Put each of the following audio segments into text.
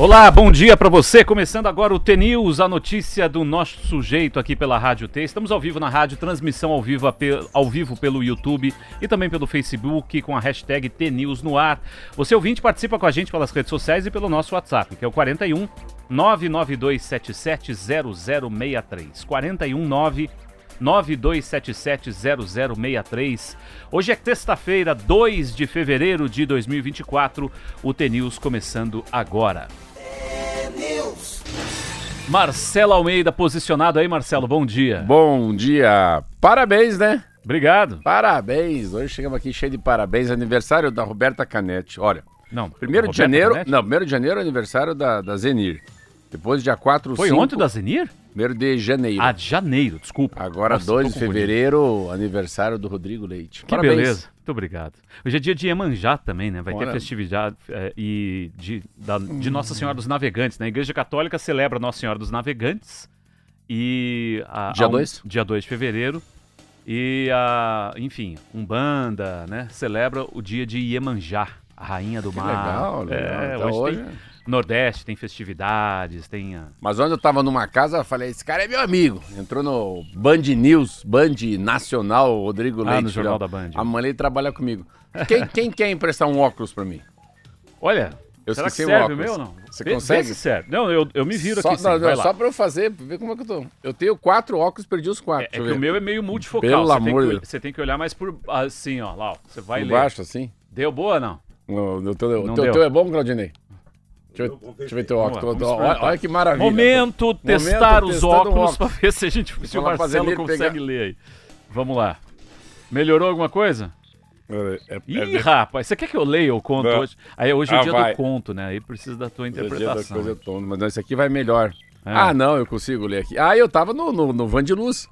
Olá, bom dia para você. Começando agora o T-News, a notícia do nosso sujeito aqui pela Rádio T. Estamos ao vivo na rádio, transmissão ao vivo, ao vivo pelo YouTube e também pelo Facebook com a hashtag T-News no ar. Você ouvinte participa com a gente pelas redes sociais e pelo nosso WhatsApp, que é o 41 992770063. 41 92770063. Hoje é terça-feira, 2 de fevereiro de 2024. O T-News começando agora. Marcelo Almeida posicionado aí, Marcelo, bom dia. Bom dia. Parabéns, né? Obrigado. Parabéns. Hoje chegamos aqui cheio de parabéns. Aniversário da Roberta Canete. Olha. Não, primeiro de janeiro. Canete? Não, primeiro de janeiro é aniversário da, da Zenir. Depois, dia 4, Foi cinco, ontem da Zenir? Primeiro de janeiro. Ah, de janeiro, desculpa. Agora, Nossa, 2 de fevereiro, aniversário do Rodrigo Leite. Que Parabéns. beleza. Muito obrigado. Hoje é dia de Iemanjá também, né? Vai Bora. ter festividade é, e de, da, de. Nossa Senhora dos Navegantes. Né? A Igreja Católica celebra Nossa Senhora dos Navegantes. E. A, dia 2? Um, dia 2 de fevereiro. E a, enfim, Umbanda, né? Celebra o dia de Iemanjá, a rainha do que mar. Legal, legal. É, então hoje, hoje... Tem, Nordeste tem festividades, tem. A... Mas onde eu tava numa casa, eu falei: esse cara é meu amigo. Entrou no Band News, Band Nacional, Rodrigo Leite. Ah, no Jornal da Band. Amanhã ele trabalha comigo. Quem, quem quer emprestar um óculos pra mim? Olha, eu será esqueci que serve o óculos. meu não? Você vê, consegue? Vê se serve. Não, eu, eu me viro só, aqui. Não, não, só pra eu fazer, ver como é que eu tô. Eu tenho quatro óculos, perdi os quatro. É, é que o meu é meio multifocal. Pelo você amor de Deus. Você tem que olhar mais por assim, ó. Lá, ó. Você vai por ler. baixo, assim? Deu boa ou não? Não, o teu, não teu, teu é bom, Claudinei? Deixa eu, deixa eu ver teu óculos. Olha, olha, que maravilha. Momento, testar Momento, os óculos, óculos. para ver se a gente se o Marcelo consegue pegar. ler aí. Vamos lá. Melhorou alguma coisa? É, é, Ih, é... rapaz, você quer que eu leia o conto não. hoje? Aí hoje é o ah, dia vai. do conto, né? Aí precisa da tua interpretação. É dia da coisa mas não, esse aqui vai melhor. É. Ah, não, eu consigo ler aqui. Ah, eu tava no, no, no Van de Luz.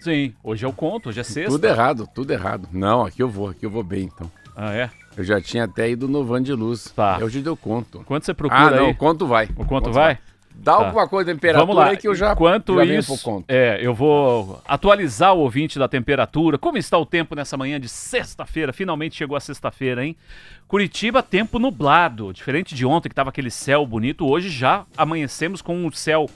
Sim, hoje é o conto, hoje é sexta. Tudo errado, tudo errado. Não, aqui eu vou, aqui eu vou bem, então. Ah, é? Eu já tinha até ido no Van de Luz. Tá. Eu te deu conto. Quanto você procura ah, não, aí? o conto vai. O conto, vai? vai? Dá tá. alguma coisa de temperatura Vamos lá. aí que eu já Enquanto já isso, é, eu vou atualizar o ouvinte da temperatura. Como está o tempo nessa manhã de sexta-feira? Finalmente chegou a sexta-feira, hein? Curitiba, tempo nublado. Diferente de ontem que estava aquele céu bonito, hoje já amanhecemos com um céu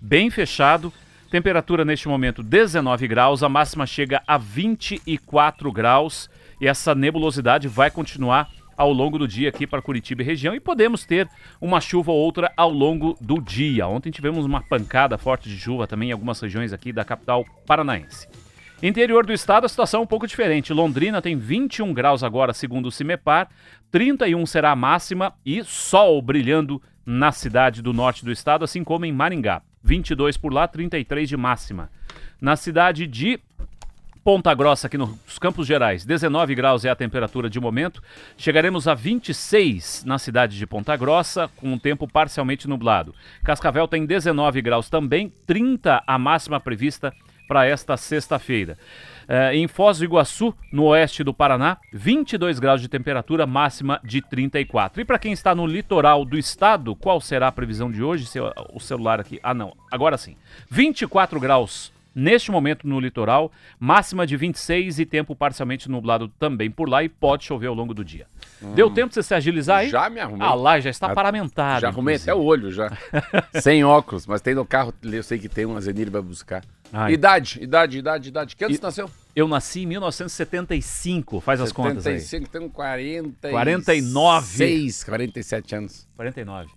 bem fechado. Temperatura neste momento 19 graus, a máxima chega a 24 graus e essa nebulosidade vai continuar ao longo do dia aqui para Curitiba e região e podemos ter uma chuva ou outra ao longo do dia. Ontem tivemos uma pancada forte de chuva também em algumas regiões aqui da capital paranaense. Interior do estado, a situação é um pouco diferente. Londrina tem 21 graus agora, segundo o CIMEPAR, 31 será a máxima e sol brilhando na cidade do norte do estado, assim como em Maringá. 22 por lá, 33 de máxima. Na cidade de Ponta Grossa, aqui nos Campos Gerais, 19 graus é a temperatura de momento. Chegaremos a 26 na cidade de Ponta Grossa, com um tempo parcialmente nublado. Cascavel tem 19 graus também, 30 a máxima prevista para esta sexta-feira. É, em Foz do Iguaçu, no oeste do Paraná, 22 graus de temperatura, máxima de 34. E para quem está no litoral do estado, qual será a previsão de hoje? Seu, o celular aqui. Ah, não. Agora sim. 24 graus neste momento no litoral, máxima de 26 e tempo parcialmente nublado também por lá e pode chover ao longo do dia. Hum. Deu tempo de você se agilizar aí? Já me arrumei. Ah lá, já está já, paramentado. Já arrumei inclusive. até o olho já. Sem óculos, mas tem no carro, eu sei que tem um, a Zenir vai buscar. Ai. Idade, idade, idade, idade. Que ano você nasceu? Eu nasci em 1975, faz 75, as contas aí. 75, então 40 49. 6, 47 anos. 49.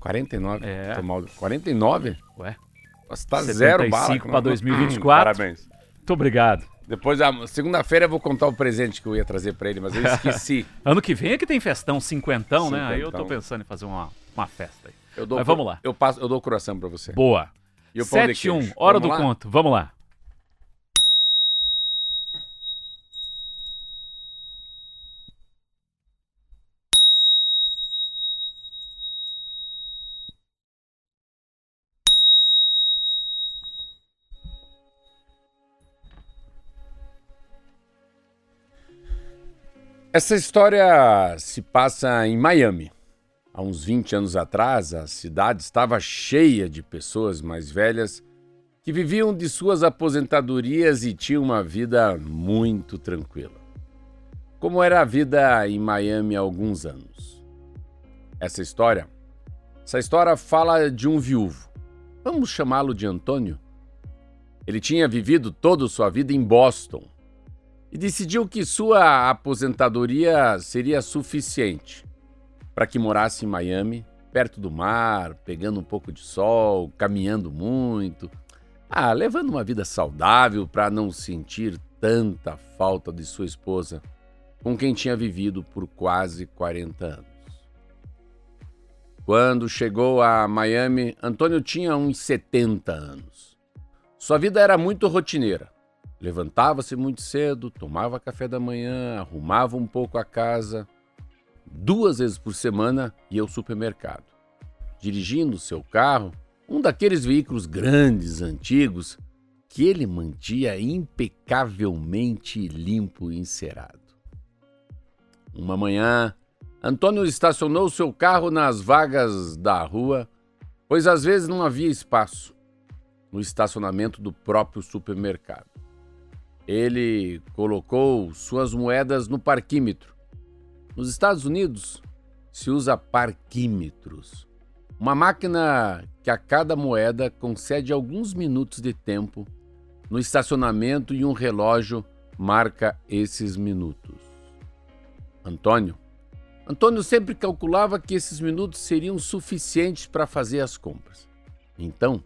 49? É. Tô mal. 49? Ué. Você tá zero bala. para 2024. Parabéns. Muito obrigado. Depois, segunda-feira, eu vou contar o presente que eu ia trazer para ele, mas eu esqueci. ano que vem é que tem festão cinquentão, cinquentão, né? Aí eu tô pensando em fazer uma, uma festa aí. Eu dou mas vamos lá. Eu, passo, eu dou o coração para você. Boa. 7-1, hora vamos do lá? conto. Vamos lá. Essa história se passa em Miami. Há uns 20 anos atrás, a cidade estava cheia de pessoas mais velhas que viviam de suas aposentadorias e tinham uma vida muito tranquila. como era a vida em Miami há alguns anos. Essa história, essa história fala de um viúvo. Vamos chamá-lo de Antônio. Ele tinha vivido toda sua vida em Boston e decidiu que sua aposentadoria seria suficiente para que morasse em Miami, perto do mar, pegando um pouco de sol, caminhando muito, ah, levando uma vida saudável para não sentir tanta falta de sua esposa com quem tinha vivido por quase 40 anos. Quando chegou a Miami, Antônio tinha uns 70 anos. Sua vida era muito rotineira. Levantava-se muito cedo, tomava café da manhã, arrumava um pouco a casa. Duas vezes por semana ia ao supermercado. Dirigindo seu carro, um daqueles veículos grandes, antigos, que ele mantinha impecavelmente limpo e encerado. Uma manhã, Antônio estacionou seu carro nas vagas da rua, pois às vezes não havia espaço no estacionamento do próprio supermercado. Ele colocou suas moedas no parquímetro. Nos Estados Unidos, se usa parquímetros, uma máquina que a cada moeda concede alguns minutos de tempo no estacionamento e um relógio marca esses minutos. Antônio. Antônio sempre calculava que esses minutos seriam suficientes para fazer as compras. Então,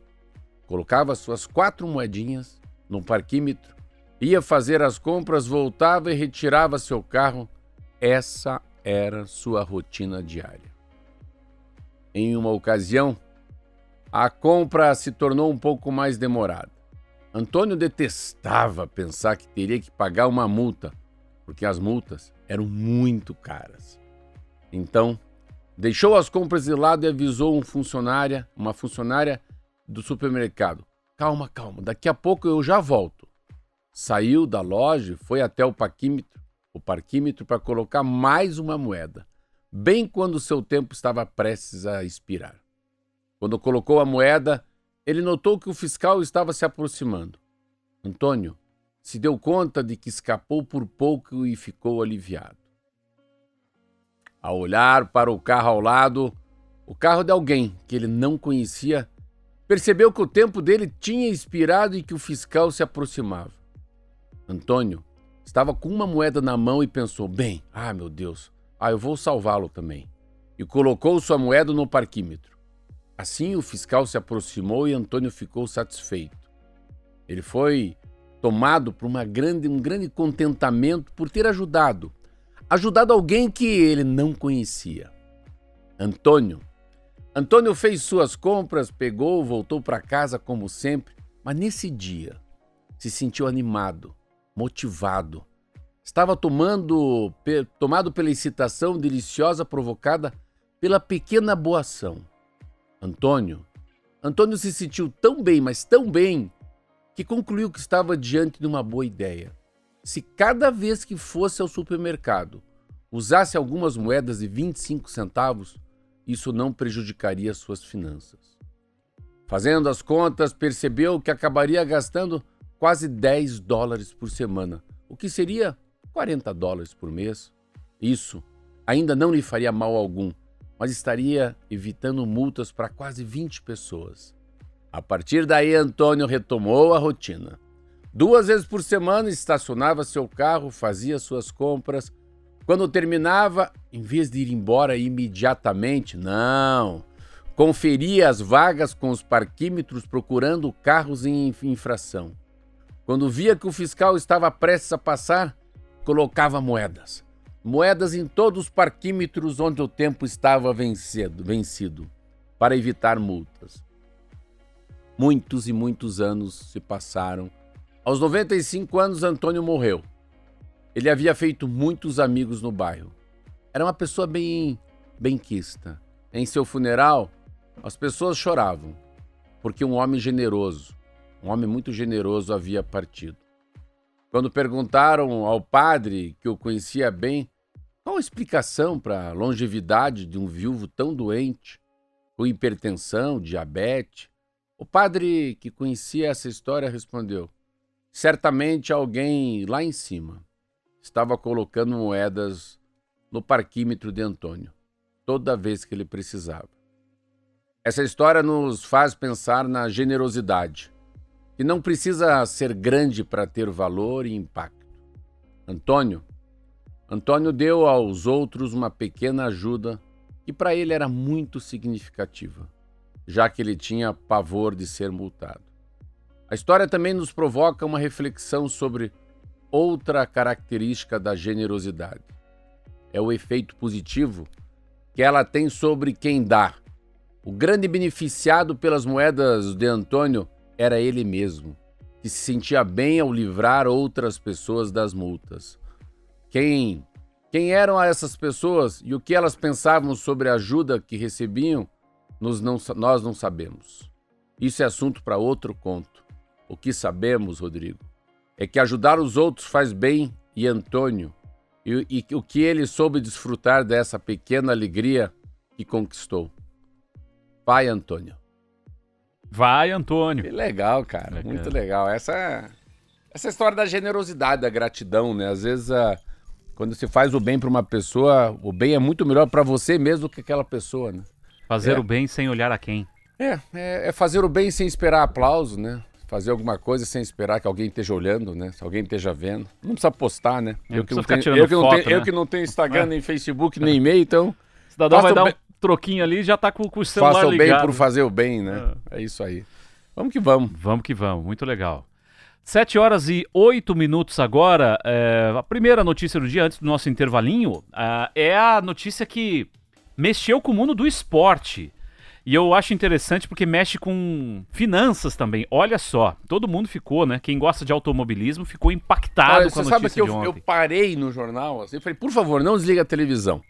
colocava suas quatro moedinhas no parquímetro, ia fazer as compras, voltava e retirava seu carro. Essa era sua rotina diária. Em uma ocasião, a compra se tornou um pouco mais demorada. Antônio detestava pensar que teria que pagar uma multa, porque as multas eram muito caras. Então, deixou as compras de lado e avisou um funcionária, uma funcionária do supermercado. Calma, calma, daqui a pouco eu já volto. Saiu da loja, foi até o parquímetro, o parquímetro para colocar mais uma moeda, bem quando seu tempo estava prestes a expirar. Quando colocou a moeda, ele notou que o fiscal estava se aproximando. Antônio se deu conta de que escapou por pouco e ficou aliviado. Ao olhar para o carro ao lado, o carro de alguém que ele não conhecia, percebeu que o tempo dele tinha expirado e que o fiscal se aproximava. Antônio estava com uma moeda na mão e pensou: bem, ah, meu Deus, ah, eu vou salvá-lo também. E colocou sua moeda no parquímetro. Assim, o fiscal se aproximou e Antônio ficou satisfeito. Ele foi tomado por uma grande, um grande contentamento por ter ajudado, ajudado alguém que ele não conhecia. Antônio. Antônio fez suas compras, pegou, voltou para casa como sempre, mas nesse dia se sentiu animado, motivado. Estava tomando, tomado pela excitação deliciosa provocada pela pequena boa ação Antônio. Antônio se sentiu tão bem, mas tão bem, que concluiu que estava diante de uma boa ideia. Se cada vez que fosse ao supermercado usasse algumas moedas de 25 centavos, isso não prejudicaria suas finanças. Fazendo as contas, percebeu que acabaria gastando quase 10 dólares por semana, o que seria 40 dólares por mês. Isso ainda não lhe faria mal algum, mas estaria evitando multas para quase 20 pessoas. A partir daí, Antônio retomou a rotina. Duas vezes por semana estacionava seu carro, fazia suas compras. Quando terminava, em vez de ir embora imediatamente, não. Conferia as vagas com os parquímetros procurando carros em infração. Quando via que o fiscal estava prestes a passar, colocava moedas moedas em todos os parquímetros onde o tempo estava vencido, vencido, para evitar multas. Muitos e muitos anos se passaram. Aos 95 anos, Antônio morreu. Ele havia feito muitos amigos no bairro. Era uma pessoa bem benquista. Em seu funeral, as pessoas choravam, porque um homem generoso, um homem muito generoso havia partido. Quando perguntaram ao padre, que o conhecia bem, qual a explicação para a longevidade de um viúvo tão doente, com hipertensão, diabetes? O padre que conhecia essa história respondeu: certamente alguém lá em cima estava colocando moedas no parquímetro de Antônio, toda vez que ele precisava. Essa história nos faz pensar na generosidade, que não precisa ser grande para ter valor e impacto. Antônio, Antônio deu aos outros uma pequena ajuda que para ele era muito significativa, já que ele tinha pavor de ser multado. A história também nos provoca uma reflexão sobre outra característica da generosidade. É o efeito positivo que ela tem sobre quem dá o grande beneficiado pelas moedas de Antônio era ele mesmo, que se sentia bem ao livrar outras pessoas das multas. Quem, quem eram essas pessoas e o que elas pensavam sobre a ajuda que recebiam, nós não, nós não sabemos. Isso é assunto para outro conto. O que sabemos, Rodrigo, é que ajudar os outros faz bem e Antônio, e, e o que ele soube desfrutar dessa pequena alegria que conquistou. Vai, Antônio. Vai, Antônio. Que legal, cara. Legal. Muito legal. Essa, essa história da generosidade, da gratidão, né? Às vezes, a, quando se faz o bem para uma pessoa, o bem é muito melhor para você mesmo que aquela pessoa, né? Fazer é. o bem sem olhar a quem. É, é, é, fazer o bem sem esperar aplauso, né? Fazer alguma coisa sem esperar que alguém esteja olhando, né? Se alguém esteja vendo. Não precisa postar, né? É, eu, que não tenho, eu, que não tenho, né? eu que não tenho Instagram, nem Facebook, nem e-mail, então. Cidadão vai dar um troquinho ali já tá com, com o celular Faça o ligado. bem por fazer o bem, né? É. é isso aí. Vamos que vamos. Vamos que vamos, muito legal. Sete horas e oito minutos agora. É, a primeira notícia do dia, antes do nosso intervalinho, é, é a notícia que mexeu com o mundo do esporte. E eu acho interessante porque mexe com finanças também. Olha só, todo mundo ficou, né? Quem gosta de automobilismo ficou impactado Olha, com a notícia sabe que eu, eu, parei no jornal assim, falei, por favor, não desliga a televisão.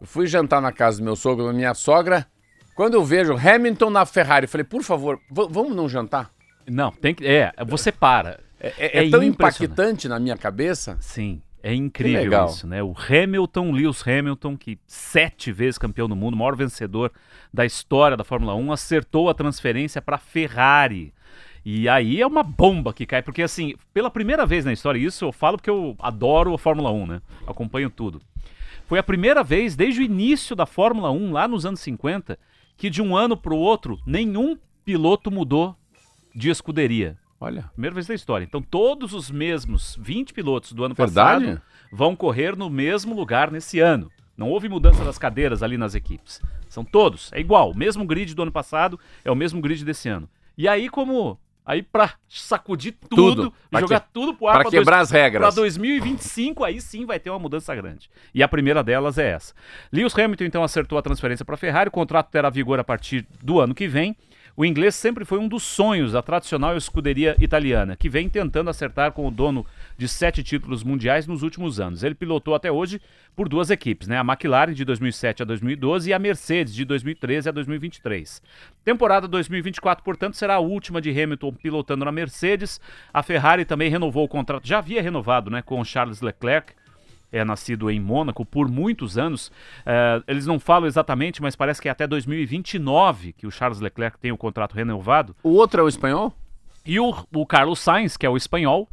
Eu fui jantar na casa do meu sogro, da minha sogra. Quando eu vejo Hamilton na Ferrari, eu falei, por favor, vamos não jantar? Não, tem que. É, você para. É, é, é tão impactante na minha cabeça. Sim. É incrível isso, né? O Hamilton, Lewis Hamilton, que sete vezes campeão do mundo, maior vencedor da história da Fórmula 1, acertou a transferência para Ferrari. E aí é uma bomba que cai, porque assim, pela primeira vez na história, isso eu falo porque eu adoro a Fórmula 1, né? Acompanho tudo. Foi a primeira vez desde o início da Fórmula 1, lá nos anos 50, que de um ano para o outro, nenhum piloto mudou de escuderia. Olha. Primeira vez da história. Então, todos os mesmos 20 pilotos do ano Verdade? passado vão correr no mesmo lugar nesse ano. Não houve mudança das cadeiras ali nas equipes. São todos. É igual. O mesmo grid do ano passado é o mesmo grid desse ano. E aí, como Aí pra sacudir tudo, tudo. jogar que... tudo pro ar pra, pra quebrar dois... as regras. Pra 2025, aí sim vai ter uma mudança grande. E a primeira delas é essa. Lewis Hamilton então acertou a transferência para Ferrari, o contrato terá vigor a partir do ano que vem. O inglês sempre foi um dos sonhos da tradicional escuderia italiana, que vem tentando acertar com o dono de sete títulos mundiais nos últimos anos. Ele pilotou até hoje por duas equipes, né? a McLaren de 2007 a 2012 e a Mercedes de 2013 a 2023. Temporada 2024, portanto, será a última de Hamilton pilotando na Mercedes. A Ferrari também renovou o contrato, já havia renovado né, com Charles Leclerc é nascido em Mônaco por muitos anos. É, eles não falam exatamente, mas parece que é até 2029 que o Charles Leclerc tem o contrato renovado. O outro é o espanhol? E o, o Carlos Sainz, que é o espanhol,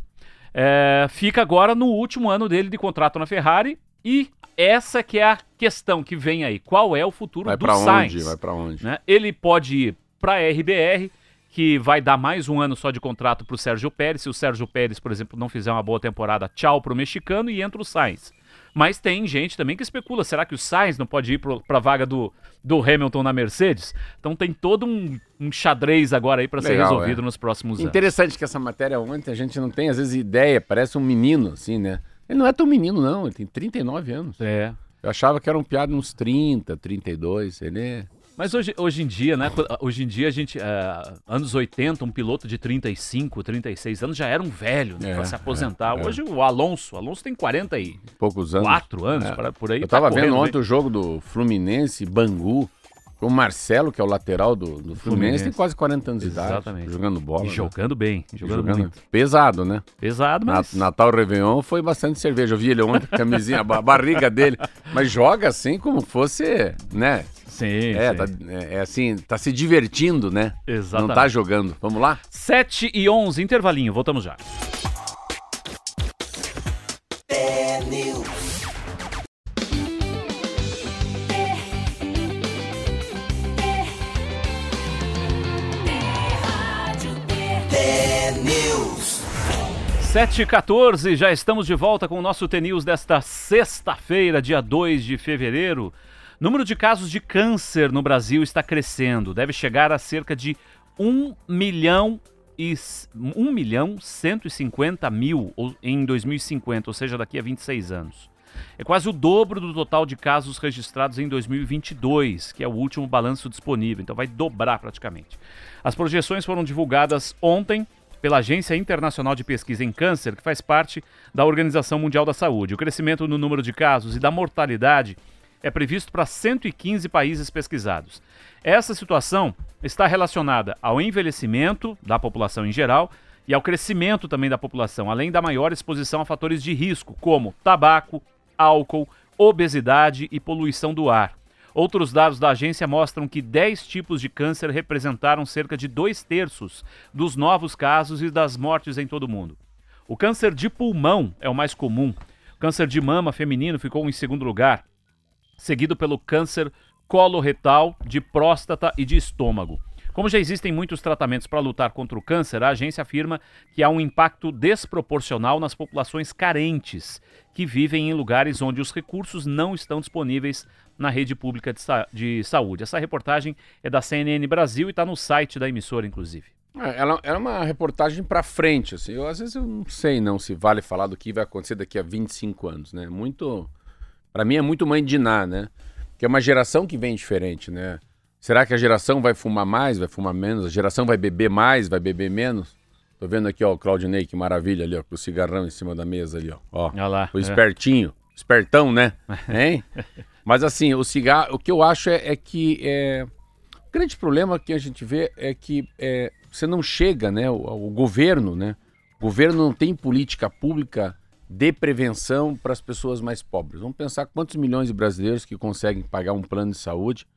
é, fica agora no último ano dele de contrato na Ferrari. E essa que é a questão que vem aí. Qual é o futuro vai do Sainz? Onde? Vai para onde? Né? Ele pode ir para a RBR que vai dar mais um ano só de contrato para o Sérgio Pérez. Se o Sérgio Pérez, por exemplo, não fizer uma boa temporada, tchau para o mexicano e entra o Sainz. Mas tem gente também que especula, será que o Sainz não pode ir para a vaga do, do Hamilton na Mercedes? Então tem todo um, um xadrez agora aí para ser resolvido é. nos próximos anos. Interessante que essa matéria ontem a gente não tem às vezes ideia, parece um menino assim, né? Ele não é tão menino não, ele tem 39 anos. É. Eu achava que era um piada uns 30, 32, ele é mas hoje, hoje em dia, né? Hoje em dia a gente. É, anos 80, um piloto de 35, 36 anos já era um velho né, é, para se aposentar. É, é, hoje o Alonso, o Alonso tem 40 e poucos anos. 4 anos, é. para, por aí. Eu tava tá vendo ontem o jogo do Fluminense, Bangu. O Marcelo, que é o lateral do, do Fluminense, Fluminense, tem quase 40 anos Exatamente. de idade. Jogando bola. E né? jogando bem. Jogando, jogando muito. Pesado, né? Pesado, mas. Natal Réveillon foi bastante cerveja. Eu vi ele ontem, camisinha, a barriga dele. Mas joga assim como fosse, né? Sim, é, sim. Tá, é, é, assim, tá se divertindo, né? Exatamente. Não tá jogando. Vamos lá? 7 e 11, intervalinho, voltamos já. Sete e 14, já estamos de volta com o nosso T-News desta sexta-feira, dia 2 de fevereiro. Número de casos de câncer no Brasil está crescendo, deve chegar a cerca de 1 milhão e 1 milhão 150 mil em 2050, ou seja, daqui a 26 anos. É quase o dobro do total de casos registrados em 2022, que é o último balanço disponível, então vai dobrar praticamente. As projeções foram divulgadas ontem pela Agência Internacional de Pesquisa em Câncer, que faz parte da Organização Mundial da Saúde. O crescimento no número de casos e da mortalidade é previsto para 115 países pesquisados. Essa situação está relacionada ao envelhecimento da população em geral e ao crescimento também da população, além da maior exposição a fatores de risco, como tabaco, álcool, obesidade e poluição do ar. Outros dados da agência mostram que 10 tipos de câncer representaram cerca de dois terços dos novos casos e das mortes em todo o mundo. O câncer de pulmão é o mais comum. O câncer de mama feminino ficou em segundo lugar, seguido pelo câncer coloretal, de próstata e de estômago. Como já existem muitos tratamentos para lutar contra o câncer, a agência afirma que há um impacto desproporcional nas populações carentes, que vivem em lugares onde os recursos não estão disponíveis na rede pública de, sa de saúde. Essa reportagem é da CNN Brasil e está no site da emissora, inclusive. É, ela, é uma reportagem para frente, assim. Eu, às vezes eu não sei não se vale falar do que vai acontecer daqui a 25 anos, né? Muito, para mim é muito mãe de Ná, né? Que é uma geração que vem diferente, né? Será que a geração vai fumar mais, vai fumar menos? A geração vai beber mais, vai beber menos? Tô vendo aqui, ó, o Claudinei, que maravilha ali, ó, com o cigarrão em cima da mesa ali, ó. ó Olha lá. O é. espertinho, é. espertão, né? Hein? Mas assim, o cigarro, o que eu acho é, é que é, o grande problema que a gente vê é que é, você não chega, né? O, o governo, né? O governo não tem política pública de prevenção para as pessoas mais pobres. Vamos pensar quantos milhões de brasileiros que conseguem pagar um plano de saúde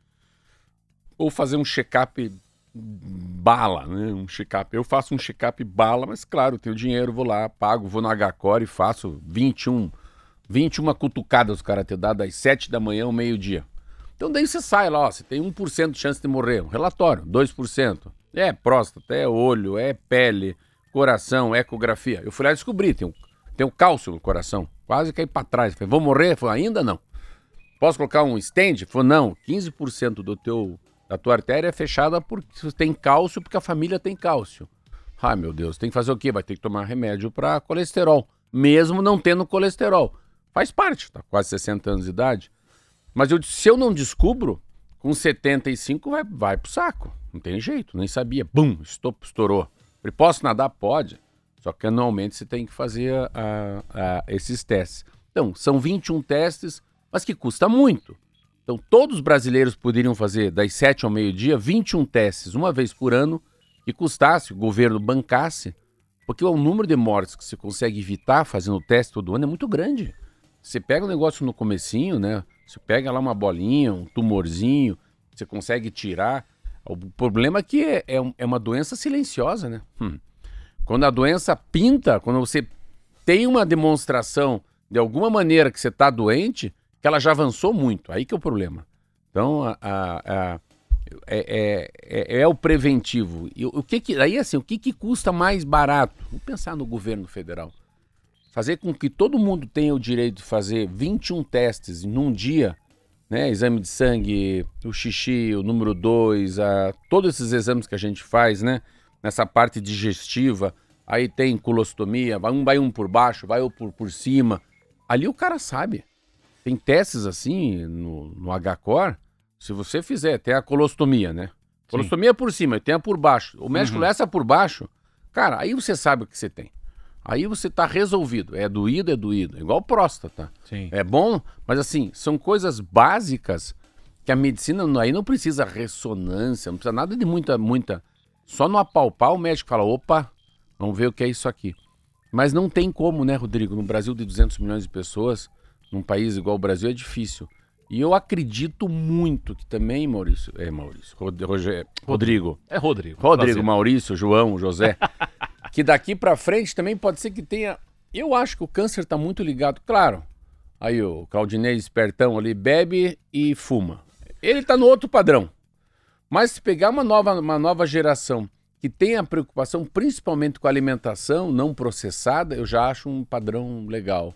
ou fazer um check-up bala, né? Um check-up. Eu faço um check-up bala, mas claro, tenho dinheiro, vou lá, pago, vou no HCore e faço 21, 21 cutucadas o cara ter dado das 7 da manhã ao meio-dia. Então daí você sai lá, ó, você tem 1% de chance de morrer, um relatório, 2%. É próstata, é olho, é pele, coração, ecografia. Eu fui lá e descobri, tem um, tem um cálcio no coração, quase caí para trás. Falei, vou morrer? Falei, ainda não. Posso colocar um stand? Falei, não, 15% do teu a tua artéria é fechada porque você tem cálcio, porque a família tem cálcio. Ai, meu Deus, tem que fazer o quê? Vai ter que tomar remédio para colesterol, mesmo não tendo colesterol. Faz parte, tá quase 60 anos de idade. Mas eu, se eu não descubro, com 75 vai, vai pro saco. Não tem jeito, nem sabia. Bum, estourou. Falei, posso nadar? Pode. Só que anualmente você tem que fazer a, a, esses testes. Então, são 21 testes, mas que custa muito. Então, todos os brasileiros poderiam fazer das 7 ao meio-dia 21 testes uma vez por ano que custasse, o governo bancasse, porque o número de mortes que você consegue evitar fazendo o teste todo ano é muito grande. Você pega o negócio no comecinho, né? Você pega lá uma bolinha, um tumorzinho, você consegue tirar. O problema é que é, é, é uma doença silenciosa, né? Hum. Quando a doença pinta, quando você tem uma demonstração de alguma maneira que você está doente, que ela já avançou muito. Aí que é o problema. Então, a, a, a, é, é, é, é, o preventivo. E o que que, aí assim, o que, que custa mais barato? Vamos pensar no governo federal. Fazer com que todo mundo tenha o direito de fazer 21 testes num dia, né? Exame de sangue, o xixi, o número 2, todos esses exames que a gente faz, né? Nessa parte digestiva, aí tem colostomia, vai um, vai um por baixo, vai um por, por cima. Ali o cara sabe. Tem testes assim no, no H-Core. Se você fizer, tem a colostomia, né? Colostomia Sim. por cima, tem a por baixo. O médico uhum. essa por baixo. Cara, aí você sabe o que você tem. Aí você tá resolvido. É doído, é doído. É igual próstata. Sim. É bom, mas assim, são coisas básicas que a medicina aí não precisa ressonância, não precisa nada de muita, muita. Só no apalpar o médico fala: opa, vamos ver o que é isso aqui. Mas não tem como, né, Rodrigo? No Brasil de 200 milhões de pessoas, num país igual o Brasil é difícil. E eu acredito muito que também, Maurício. É, Maurício. Rod, Roger, Rodrigo. É Rodrigo. Rodrigo, Prazer. Maurício, João, José. que daqui para frente também pode ser que tenha. Eu acho que o câncer está muito ligado. Claro, Aí o Claudinei espertão ali bebe e fuma. Ele tá no outro padrão. Mas se pegar uma nova, uma nova geração que tem a preocupação principalmente com a alimentação não processada, eu já acho um padrão legal.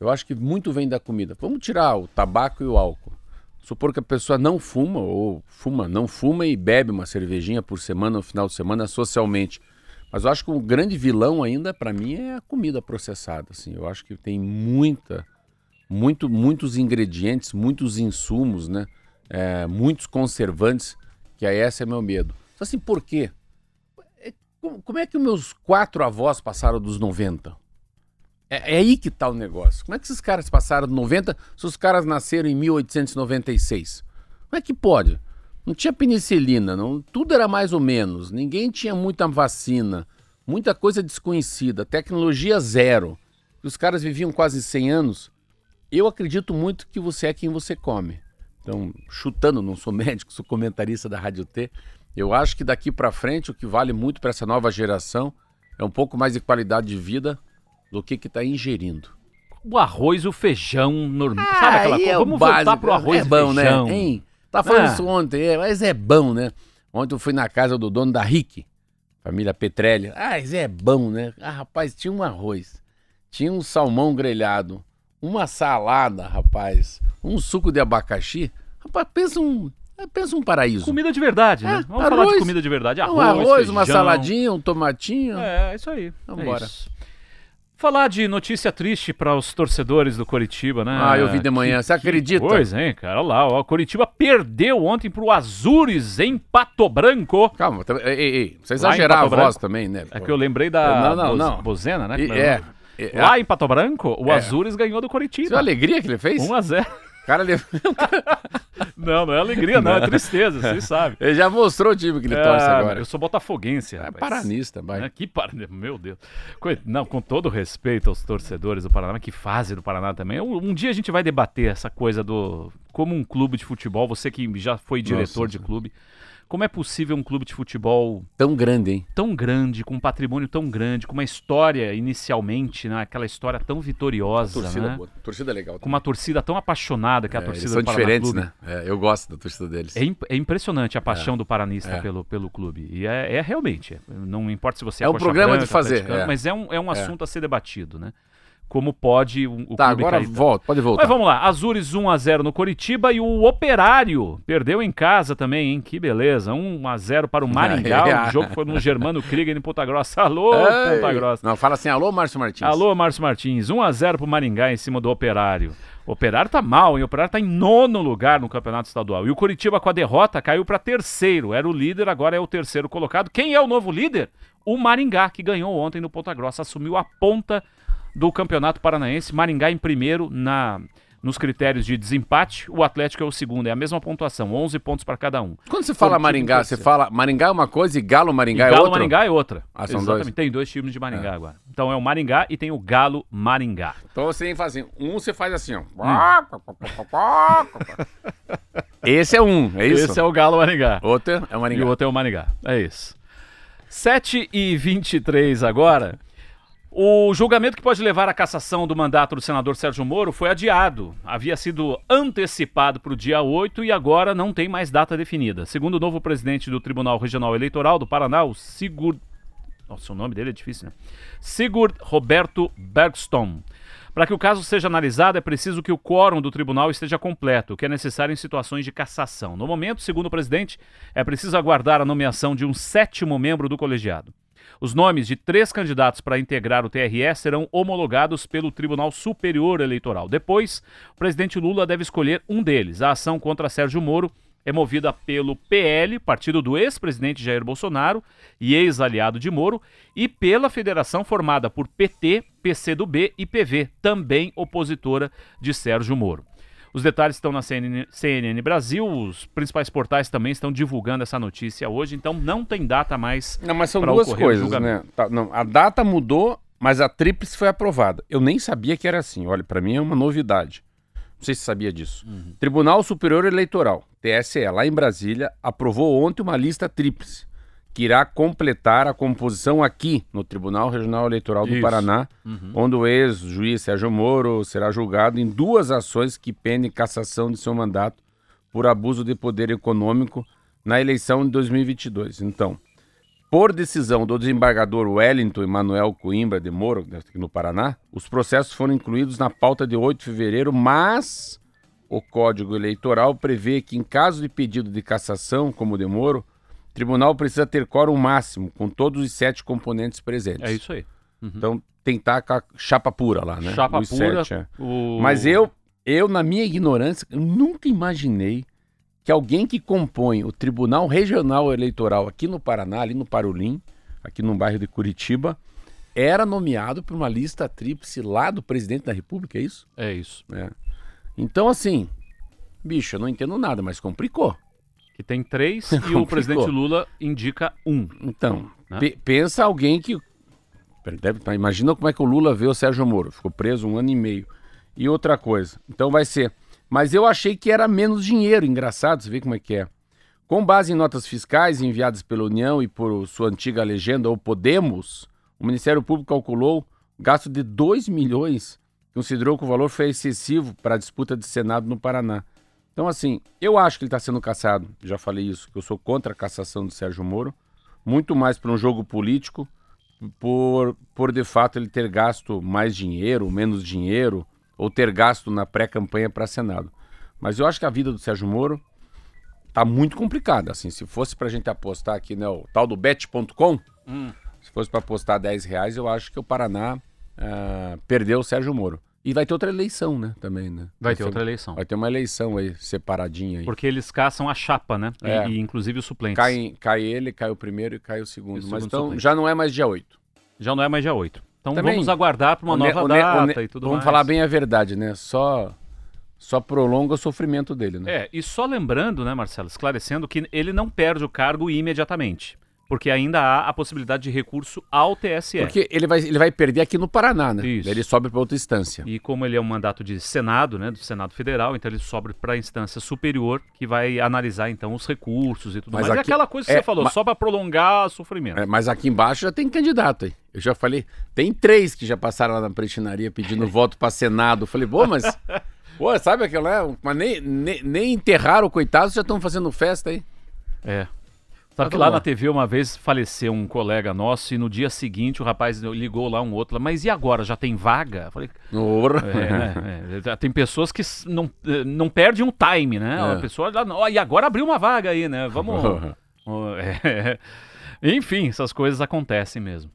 Eu acho que muito vem da comida. Vamos tirar o tabaco e o álcool. Supor que a pessoa não fuma, ou fuma, não fuma e bebe uma cervejinha por semana, no final de semana, socialmente. Mas eu acho que o grande vilão ainda, para mim, é a comida processada. Assim. Eu acho que tem muita, muito, muitos ingredientes, muitos insumos, né? É, muitos conservantes, que aí esse é meu medo. Então, assim, por quê? É, como é que meus quatro avós passaram dos 90? É, é, aí que tá o negócio. Como é que esses caras passaram de 90 se os caras nasceram em 1896? Como é que pode? Não tinha penicilina, não, tudo era mais ou menos. Ninguém tinha muita vacina, muita coisa desconhecida, tecnologia zero. Os caras viviam quase 100 anos. Eu acredito muito que você é quem você come. Então, chutando, não sou médico, sou comentarista da Rádio T. Eu acho que daqui para frente o que vale muito para essa nova geração é um pouco mais de qualidade de vida do que que tá ingerindo. O arroz o feijão normal. Ah, Sabe aquela coisa? É Vamos básico, voltar pro arroz é bom, e né? feijão. né? Hein? Tá falando ah. isso ontem, é, mas é bom, né? Ontem eu fui na casa do dono da Rick, família Petrelli. Ah, mas é bom, né? Ah, rapaz, tinha um arroz, tinha um salmão grelhado, uma salada, rapaz, um suco de abacaxi. Rapaz, pensa um, pensa um paraíso. Comida de verdade, né? É, Vamos arroz, falar de comida de verdade. Arroz, um arroz, feijão. uma saladinha, um tomatinho. É, é isso aí. Vamos embora. É Falar de notícia triste para os torcedores do Coritiba, né? Ah, eu vi de manhã. Você acredita? Pois, hein, cara. Olha lá, ó, o Coritiba perdeu ontem pro Azures em Pato Branco. Calma, tá, ei, ei, você exagerar a voz também, né? É que eu lembrei da não, não, não. Bozena, né? E, é, é, Lá em Pato Branco, o é. Azures ganhou do Coritiba. A alegria que ele fez? 1 a 0 cara Não, não é alegria, não, é tristeza, vocês sabem. Ele já mostrou o time que ele é, torce agora. Eu sou botafoguense, É paranista, vai. É, que par... Meu Deus. Não, com todo respeito aos torcedores do Paraná, que fase do Paraná também. Um, um, dia a gente vai debater essa coisa do... Como um clube de futebol, você que já foi diretor Nossa, de clube... Como é possível um clube de futebol tão grande, hein? Tão grande, com um patrimônio tão grande, com uma história inicialmente, né? Aquela história tão vitoriosa, torcida né? Boa. Torcida legal. Com uma torcida tão apaixonada que é a torcida eles são do diferentes, Clube. né? É, eu gosto da torcida deles. É, imp é impressionante a paixão é. do paranista é. pelo, pelo clube. E é, é, realmente, não importa se você é É um programa branca, de fazer, é. mas é um, é um assunto a ser debatido, né? Como pode o, o tá, agora cair. volta, pode voltar. Mas vamos lá, Azures 1 a 0 no Coritiba e o Operário perdeu em casa também, hein? Que beleza, 1 a 0 para o Maringá. o jogo foi no Germano Krieger em Ponta Grossa. Alô, Ei. Ponta Grossa. Não, fala assim, alô, Márcio Martins. Alô, Márcio Martins. 1 a 0 para o Maringá em cima do Operário. O Operário tá mal, hein? O Operário tá em nono lugar no Campeonato Estadual. E o Coritiba com a derrota caiu para terceiro. Era o líder, agora é o terceiro colocado. Quem é o novo líder? O Maringá, que ganhou ontem no Ponta Grossa, assumiu a ponta do Campeonato Paranaense. Maringá em primeiro na nos critérios de desempate, o Atlético é o segundo, é a mesma pontuação, 11 pontos para cada um. Quando você fala Maringá, você fala Maringá é uma coisa e Galo Maringá e é Galo outra? Maringá é outra. Ah, são Exatamente, dois? tem dois times de Maringá é. agora. Então é o Maringá e tem o Galo Maringá. Então você faz assim, um você faz assim, ó. Hum. Esse é um, é isso? Esse é o Galo Maringá. Outro é o Maringá. E o outro é o Maringá, é isso. 7 e 23 agora. O julgamento que pode levar à cassação do mandato do senador Sérgio Moro foi adiado. Havia sido antecipado para o dia 8 e agora não tem mais data definida. Segundo o novo presidente do Tribunal Regional Eleitoral do Paraná, o Sigurd. Nossa, o nome dele é difícil, né? Sigurd Roberto Bergstrom. Para que o caso seja analisado, é preciso que o quórum do tribunal esteja completo, o que é necessário em situações de cassação. No momento, segundo o presidente, é preciso aguardar a nomeação de um sétimo membro do colegiado. Os nomes de três candidatos para integrar o TRE serão homologados pelo Tribunal Superior Eleitoral. Depois, o presidente Lula deve escolher um deles. A ação contra Sérgio Moro é movida pelo PL, partido do ex-presidente Jair Bolsonaro e ex-aliado de Moro, e pela federação formada por PT, PCdoB e PV, também opositora de Sérgio Moro. Os detalhes estão na CNN, CNN, Brasil, os principais portais também estão divulgando essa notícia hoje, então não tem data mais. Não, mas são duas coisas, né? Tá, não, a data mudou, mas a tríplice foi aprovada. Eu nem sabia que era assim. Olha, para mim é uma novidade. Não sei se sabia disso. Uhum. Tribunal Superior Eleitoral, TSE, lá em Brasília, aprovou ontem uma lista tríplice, que irá completar a composição aqui no Tribunal Regional Eleitoral do Isso. Paraná, Uhum. onde o ex-juiz Sérgio Moro será julgado em duas ações que pendem cassação de seu mandato por abuso de poder econômico na eleição de 2022. Então, por decisão do desembargador Wellington Emanuel Coimbra de Moro, aqui no Paraná, os processos foram incluídos na pauta de 8 de fevereiro, mas o Código Eleitoral prevê que, em caso de pedido de cassação, como o de Moro, tribunal precisa ter quórum máximo, com todos os sete componentes presentes. É isso aí. Uhum. Então estar com a chapa pura lá, né? Chapa Os pura. sete, é. O- Mas eu, eu, na minha ignorância, nunca imaginei que alguém que compõe o Tribunal Regional Eleitoral aqui no Paraná, ali no Parolim, aqui no bairro de Curitiba, era nomeado por uma lista tríplice lá do presidente da República, é isso? É isso. É. Então, assim, bicho, eu não entendo nada, mas complicou. Que tem três e o presidente Lula indica um. Então, Né? pe- pensa alguém que. Deve, tá, imagina como é que o Lula vê o Sérgio Moro. Ficou preso um ano e meio. E outra coisa. Então vai ser. Mas eu achei que era menos dinheiro. Engraçado, você vê como é que é. Com base em notas fiscais enviadas pela União e por sua antiga legenda, ou Podemos, o Ministério Público calculou gasto de 2 milhões. Considerou que o valor foi excessivo para a disputa de Senado no Paraná. Então, assim, eu acho que ele está sendo caçado. Já falei isso, que eu sou contra a cassação do Sérgio Moro. Muito mais para um jogo político, por, por de fato ele ter gasto mais dinheiro, menos dinheiro, ou ter gasto na pré-campanha para Senado. Mas eu acho que a vida do Sérgio Moro tá muito complicada. Assim, se fosse para a gente apostar aqui, né, o tal do bet.com, Hum. se fosse para apostar 10 reais, eu acho que o Paraná ah, perdeu o Sérgio Moro. E vai ter outra eleição, né? Também, né? Vai ter ser- outra eleição. Vai ter uma eleição aí, separadinha aí. Porque eles caçam a chapa, né? E, É. e inclusive os suplentes. Cai, cai ele, cai o primeiro e cai o segundo. O Mas segundo então suplente. já não é mais dia 8. Já não é mais dia 8. Então Também, vamos aguardar para uma O ne- nova o ne- o data ne- e tudo Vamos mais. falar bem a verdade, né? Só, só prolonga o sofrimento dele, né? É, e só lembrando, né, Marcelo, esclarecendo que ele não perde o cargo imediatamente. Porque ainda há a possibilidade de recurso ao TSE. Porque ele vai, ele vai perder aqui no Paraná, né? Isso. Daí ele sobe para outra instância. E como ele é um mandato de Senado, né, do Senado Federal, então ele sobe para a instância superior que vai analisar então os recursos e tudo Mas mais. é aqui- aquela coisa que é, você falou, ma- só para prolongar o sofrimento. É, mas aqui embaixo já tem candidato aí. Eu já falei, tem três que já passaram lá na prestinaria pedindo voto para Senado. Eu falei, pô, mas. Pô, sabe aquela. é? Mas nem, nem, nem enterraram, coitados, já estão fazendo festa aí. É. Sabe Tá que bom. lá na TV uma vez faleceu um colega nosso e no dia seguinte o rapaz ligou lá um outro, lá, mas e agora? Já tem vaga? Eu Falei, é, né, é, tem pessoas que não, eh, não perdem um time, né? É. A pessoa ó, e agora abriu uma vaga aí, né? Vamos. Ó, é. Enfim, essas coisas acontecem mesmo.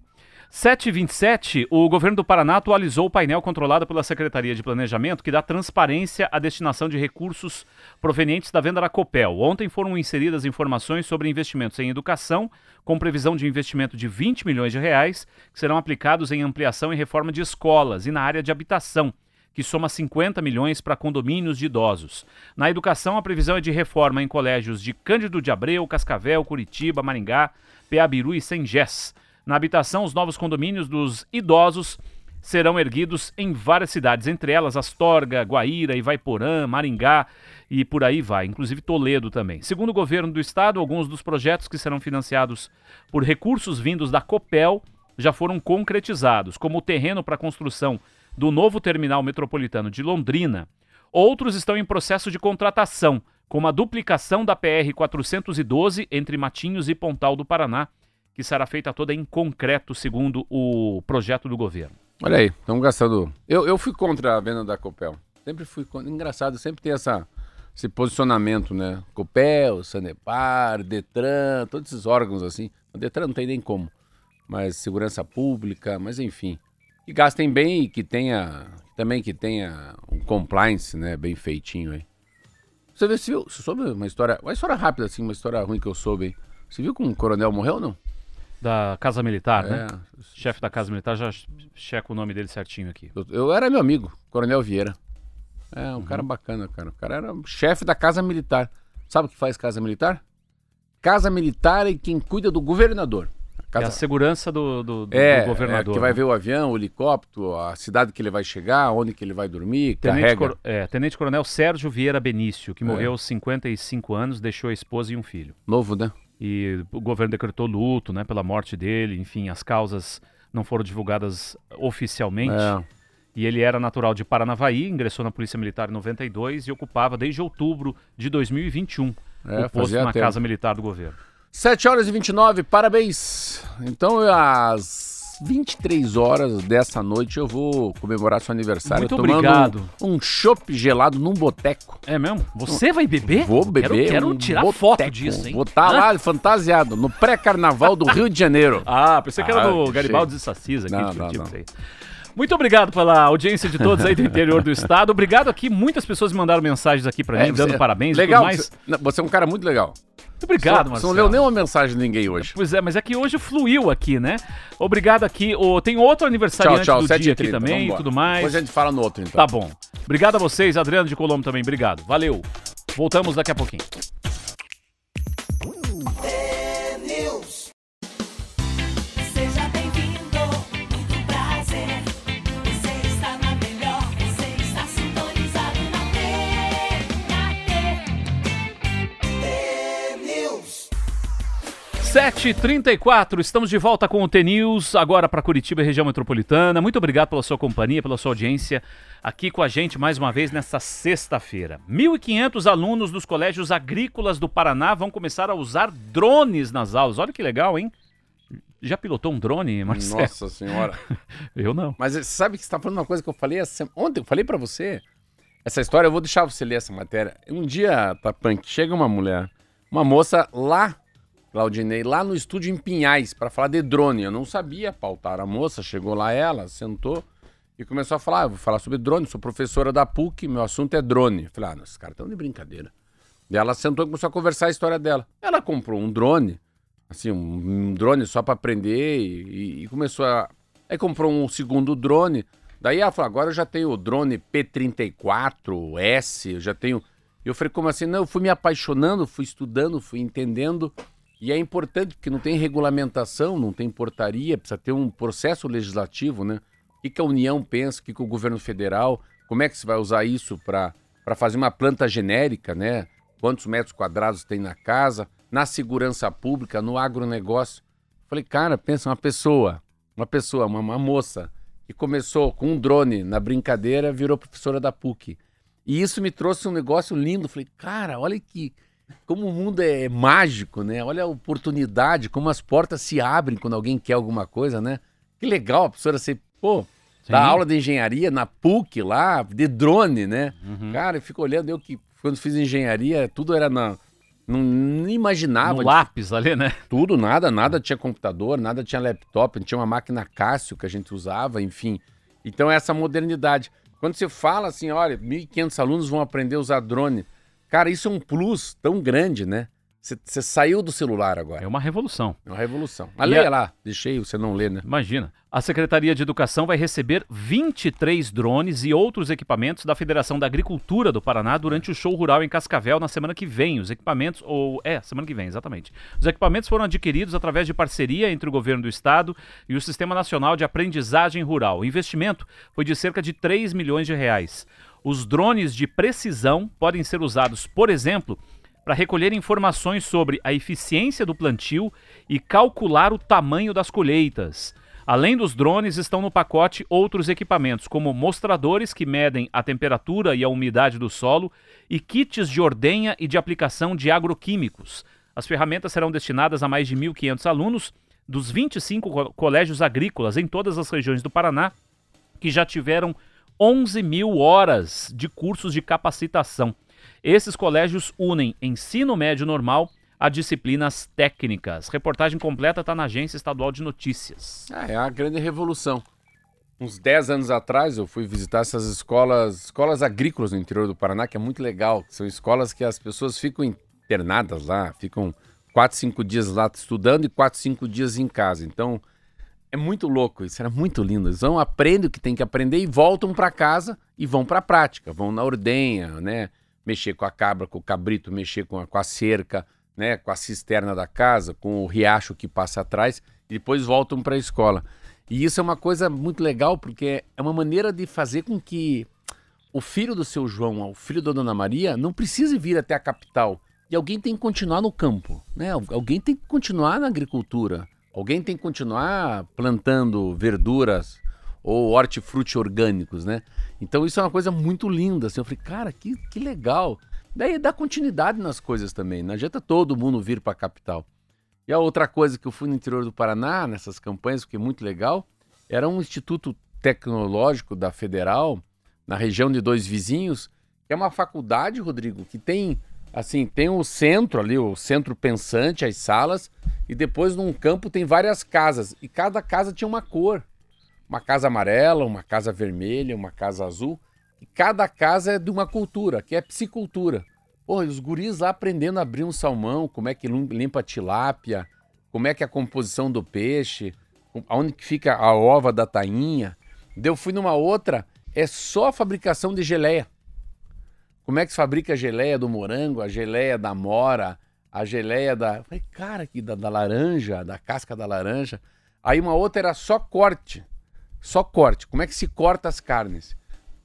7h27, o governo do Paraná atualizou o painel controlado pela Secretaria de Planejamento que dá transparência à destinação de recursos provenientes da venda da Copel. Ontem foram inseridas informações sobre investimentos em educação, com previsão de investimento de 20 milhões de reais, que serão aplicados em ampliação e reforma de escolas e na área de habitação, que soma 50 milhões para condomínios de idosos. Na educação, a previsão é de reforma em colégios de Cândido de Abreu, Cascavel, Curitiba, Maringá, Peabiru e Sengés. Na habitação, os novos condomínios dos idosos serão erguidos em várias cidades, entre elas Astorga, Guaíra, Ivaiporã, Maringá e por aí vai, inclusive Toledo também. Segundo o governo do estado, alguns dos projetos que serão financiados por recursos vindos da Copel já foram concretizados, como o terreno para a construção do novo terminal metropolitano de Londrina. Outros estão em processo de contratação, como a duplicação da PR 412 entre Matinhos e Pontal do Paraná, que será feita toda em concreto, segundo o projeto do governo. Olha aí, estamos gastando. Eu, eu fui contra a venda da Copel. Sempre fui contra. Engraçado, sempre tem essa, esse posicionamento, né? Copel, Sanepar, Detran, todos esses órgãos assim. O Detran não tem nem como. Mas segurança pública, mas enfim. Que gastem bem e que tenha. Também que tenha um compliance, né? Bem feitinho aí. Você viu, você soube uma história. Uma história rápida, assim, uma história ruim que eu soube aí. Você viu que um coronel morreu ou não? Da Casa Militar, né? É. Chefe da Casa Militar, já checa o nome dele certinho aqui. Eu, eu era meu amigo, Coronel Vieira. É, um Uhum. cara bacana, cara. O cara era chefe da Casa Militar. Sabe o que faz Casa Militar? Casa Militar é quem cuida do governador. A É a Casa... segurança do, do, do- É, do governador. é, que vai né? ver o avião, o helicóptero, a cidade que ele vai chegar, onde que ele vai dormir, Tenente, carrega. Cor- é, Tenente Coronel Sérgio Vieira Benício, que É. morreu aos 55 anos, deixou a esposa e um filho. Novo, né? E o governo decretou luto, né, pela morte dele. Enfim, as causas não foram divulgadas oficialmente. É. E ele era natural de Paranavaí, ingressou na Polícia Militar em 92 e ocupava desde outubro de 2021 É, o posto na tempo. Casa Militar do governo. 7 horas e 29, parabéns. Então, às 23 horas dessa noite, eu vou comemorar seu aniversário Muito tomando obrigado. um, um chopp gelado num boteco. É mesmo? Você vai beber? Vou beber. Quero, quero um tirar boteco. foto disso, hein? Vou estar Hã? lá fantasiado, no pré-carnaval do Rio de Janeiro. Ah, pensei que era Ah, do Garibaldi e Sassis aqui Não, não, Curitiba, não. Muito obrigado pela audiência de todos aí do interior do estado. Obrigado aqui. Muitas pessoas mandaram mensagens aqui pra mim, É, dando você- parabéns Legal, e tudo mais. Você, você é um cara muito legal. Muito obrigado, Você Marcelo. não leu nenhuma mensagem de ninguém hoje. Pois é, mas é que hoje fluiu aqui, né? Obrigado aqui. Ô, tem outro Tchau, aniversariante tchau. do 7 dia e aqui 30 também e tudo mais. Depois a gente fala no outro, então. Tá bom. Obrigado a vocês, Adriano de Colombo também. Obrigado. Valeu. Voltamos daqui a pouquinho. 7h34, estamos de volta com o T-News, agora para Curitiba e região metropolitana. Muito obrigado pela sua companhia, pela sua audiência aqui com a gente mais uma vez nesta sexta-feira. 1.500 alunos dos colégios agrícolas do Paraná vão começar a usar drones nas aulas. Olha que legal, hein? Já pilotou um drone, Marcelo? Nossa senhora. Eu não. Mas você sabe que você tá falando uma coisa que eu falei essa- ontem, eu falei pra você. Essa história, eu vou deixar você ler essa matéria. Um dia, Tapunk, chega uma mulher, uma moça lá, Claudinei, lá no estúdio em Pinhais, pra falar de drone. Eu não sabia pautar. A moça chegou lá, ela sentou e começou a falar: "Ah, eu vou falar sobre drone, sou professora da PUC, meu assunto é drone. Eu falei: ah, esses caras estão de brincadeira. E ela sentou e começou a conversar a história dela. Ela comprou um drone, assim, um, drone só pra aprender e, e- começou a. Aí comprou um segundo drone. Daí ela falou: agora eu já tenho o drone P34S, eu já tenho. Eu falei: como assim? Não, eu fui me apaixonando, fui estudando, fui entendendo. E é importante porque não tem regulamentação, não tem portaria, precisa ter um processo legislativo, né? O que, a União pensa, o que, que o governo federal, como é que se vai usar isso para fazer uma planta genérica, né? Quantos metros quadrados tem na casa, na segurança pública, no agronegócio. Falei, cara, pensa, uma pessoa, uma pessoa, uma, uma moça, que começou com um drone na brincadeira, virou professora da PUC. E isso me trouxe um negócio lindo. Falei, cara, olha que como o mundo é mágico, né? Olha a oportunidade, como as portas se abrem quando alguém quer alguma coisa, né? Que legal a professora ser, pô, Sim. aula de engenharia na PUC lá, de drone, né? Uhum. Cara, eu fico olhando, eu que quando fiz engenharia, tudo era na. Não, não imaginava No de lápis ali, né? tudo, nada, nada tinha computador, nada tinha laptop, tinha uma máquina Cássio que a gente usava, enfim. Então essa modernidade. Quando você fala assim, olha, 1.500 alunos vão aprender a usar drone, cara, isso é um plus tão grande, né? Você- saiu do celular agora. É uma revolução. É uma revolução. E leia a- lá, deixei você não ler, né? Imagina. A Secretaria de Educação vai receber 23 drones e outros equipamentos da Federação da Agricultura do Paraná durante o show rural em Cascavel na semana que vem. Os equipamentos, ou é, semana que vem, exatamente. Os equipamentos foram adquiridos através de parceria entre o governo do estado e o Sistema Nacional de Aprendizagem Rural. O investimento foi de cerca de 3 milhões de reais. Os drones de precisão podem ser usados, por exemplo, para recolher informações sobre a eficiência do plantio e calcular o tamanho das colheitas. Além dos drones, estão no pacote outros equipamentos, como mostradores que medem a temperatura e a umidade do solo e kits de ordenha e de aplicação de agroquímicos. As ferramentas serão destinadas a mais de 1.500 alunos dos 25 co- colégios agrícolas em todas as regiões do Paraná que já tiveram 11 mil horas de cursos de capacitação. Esses colégios unem ensino médio normal a disciplinas técnicas. Reportagem completa está na Agência Estadual de Notícias. Ah, é a grande revolução. Uns 10 anos atrás eu fui visitar essas escolas, escolas agrícolas no interior do Paraná, que é muito legal. São escolas que as pessoas ficam internadas lá, ficam 4, 5 dias lá estudando e 4, 5 dias em casa. Então, é muito louco, isso era muito lindo. Eles vão, aprendem o que tem que aprender e voltam para casa e vão para a prática. Vão na ordenha, né? Mexer com a cabra, com o cabrito, mexer com a, com a cerca, né? Com a cisterna da casa, com o riacho que passa atrás e depois voltam para a escola. E isso é uma coisa muito legal porque é uma maneira de fazer com que o filho do seu João, o filho da Dona Maria, não precise vir até a capital E alguém tem que continuar no campo, né? Al- Alguém tem que continuar na agricultura. Alguém tem que continuar plantando verduras ou hortifruti orgânicos, né? Então isso é uma coisa muito linda, assim. Eu falei, cara, que, que legal. Daí dá continuidade nas coisas também. Não adianta todo mundo vir para a capital. E a outra coisa que eu fui no interior do Paraná, nessas campanhas, que é muito legal, era um instituto tecnológico da Federal, na região de Dois Vizinhos, que é uma faculdade, Rodrigo, que tem, assim, tem o centro ali, o centro pensante, as salas, e depois num campo tem várias casas, e cada casa tinha uma cor. Uma casa amarela, uma casa vermelha, uma casa azul, e cada casa é de uma cultura, que é psicultura. E os guris lá aprendendo a abrir um salmão, como é que lim- limpa a tilápia, como é que é a composição do peixe, aonde que fica a ova da tainha. Daí eu fui numa outra, é só a fabricação de geleia. Como é que se fabrica a geleia do morango, a geleia da mora, a geleia da. Falei, cara, que da, da laranja, da casca da laranja. Aí uma outra era só corte. Só corte. Como é que se corta as carnes?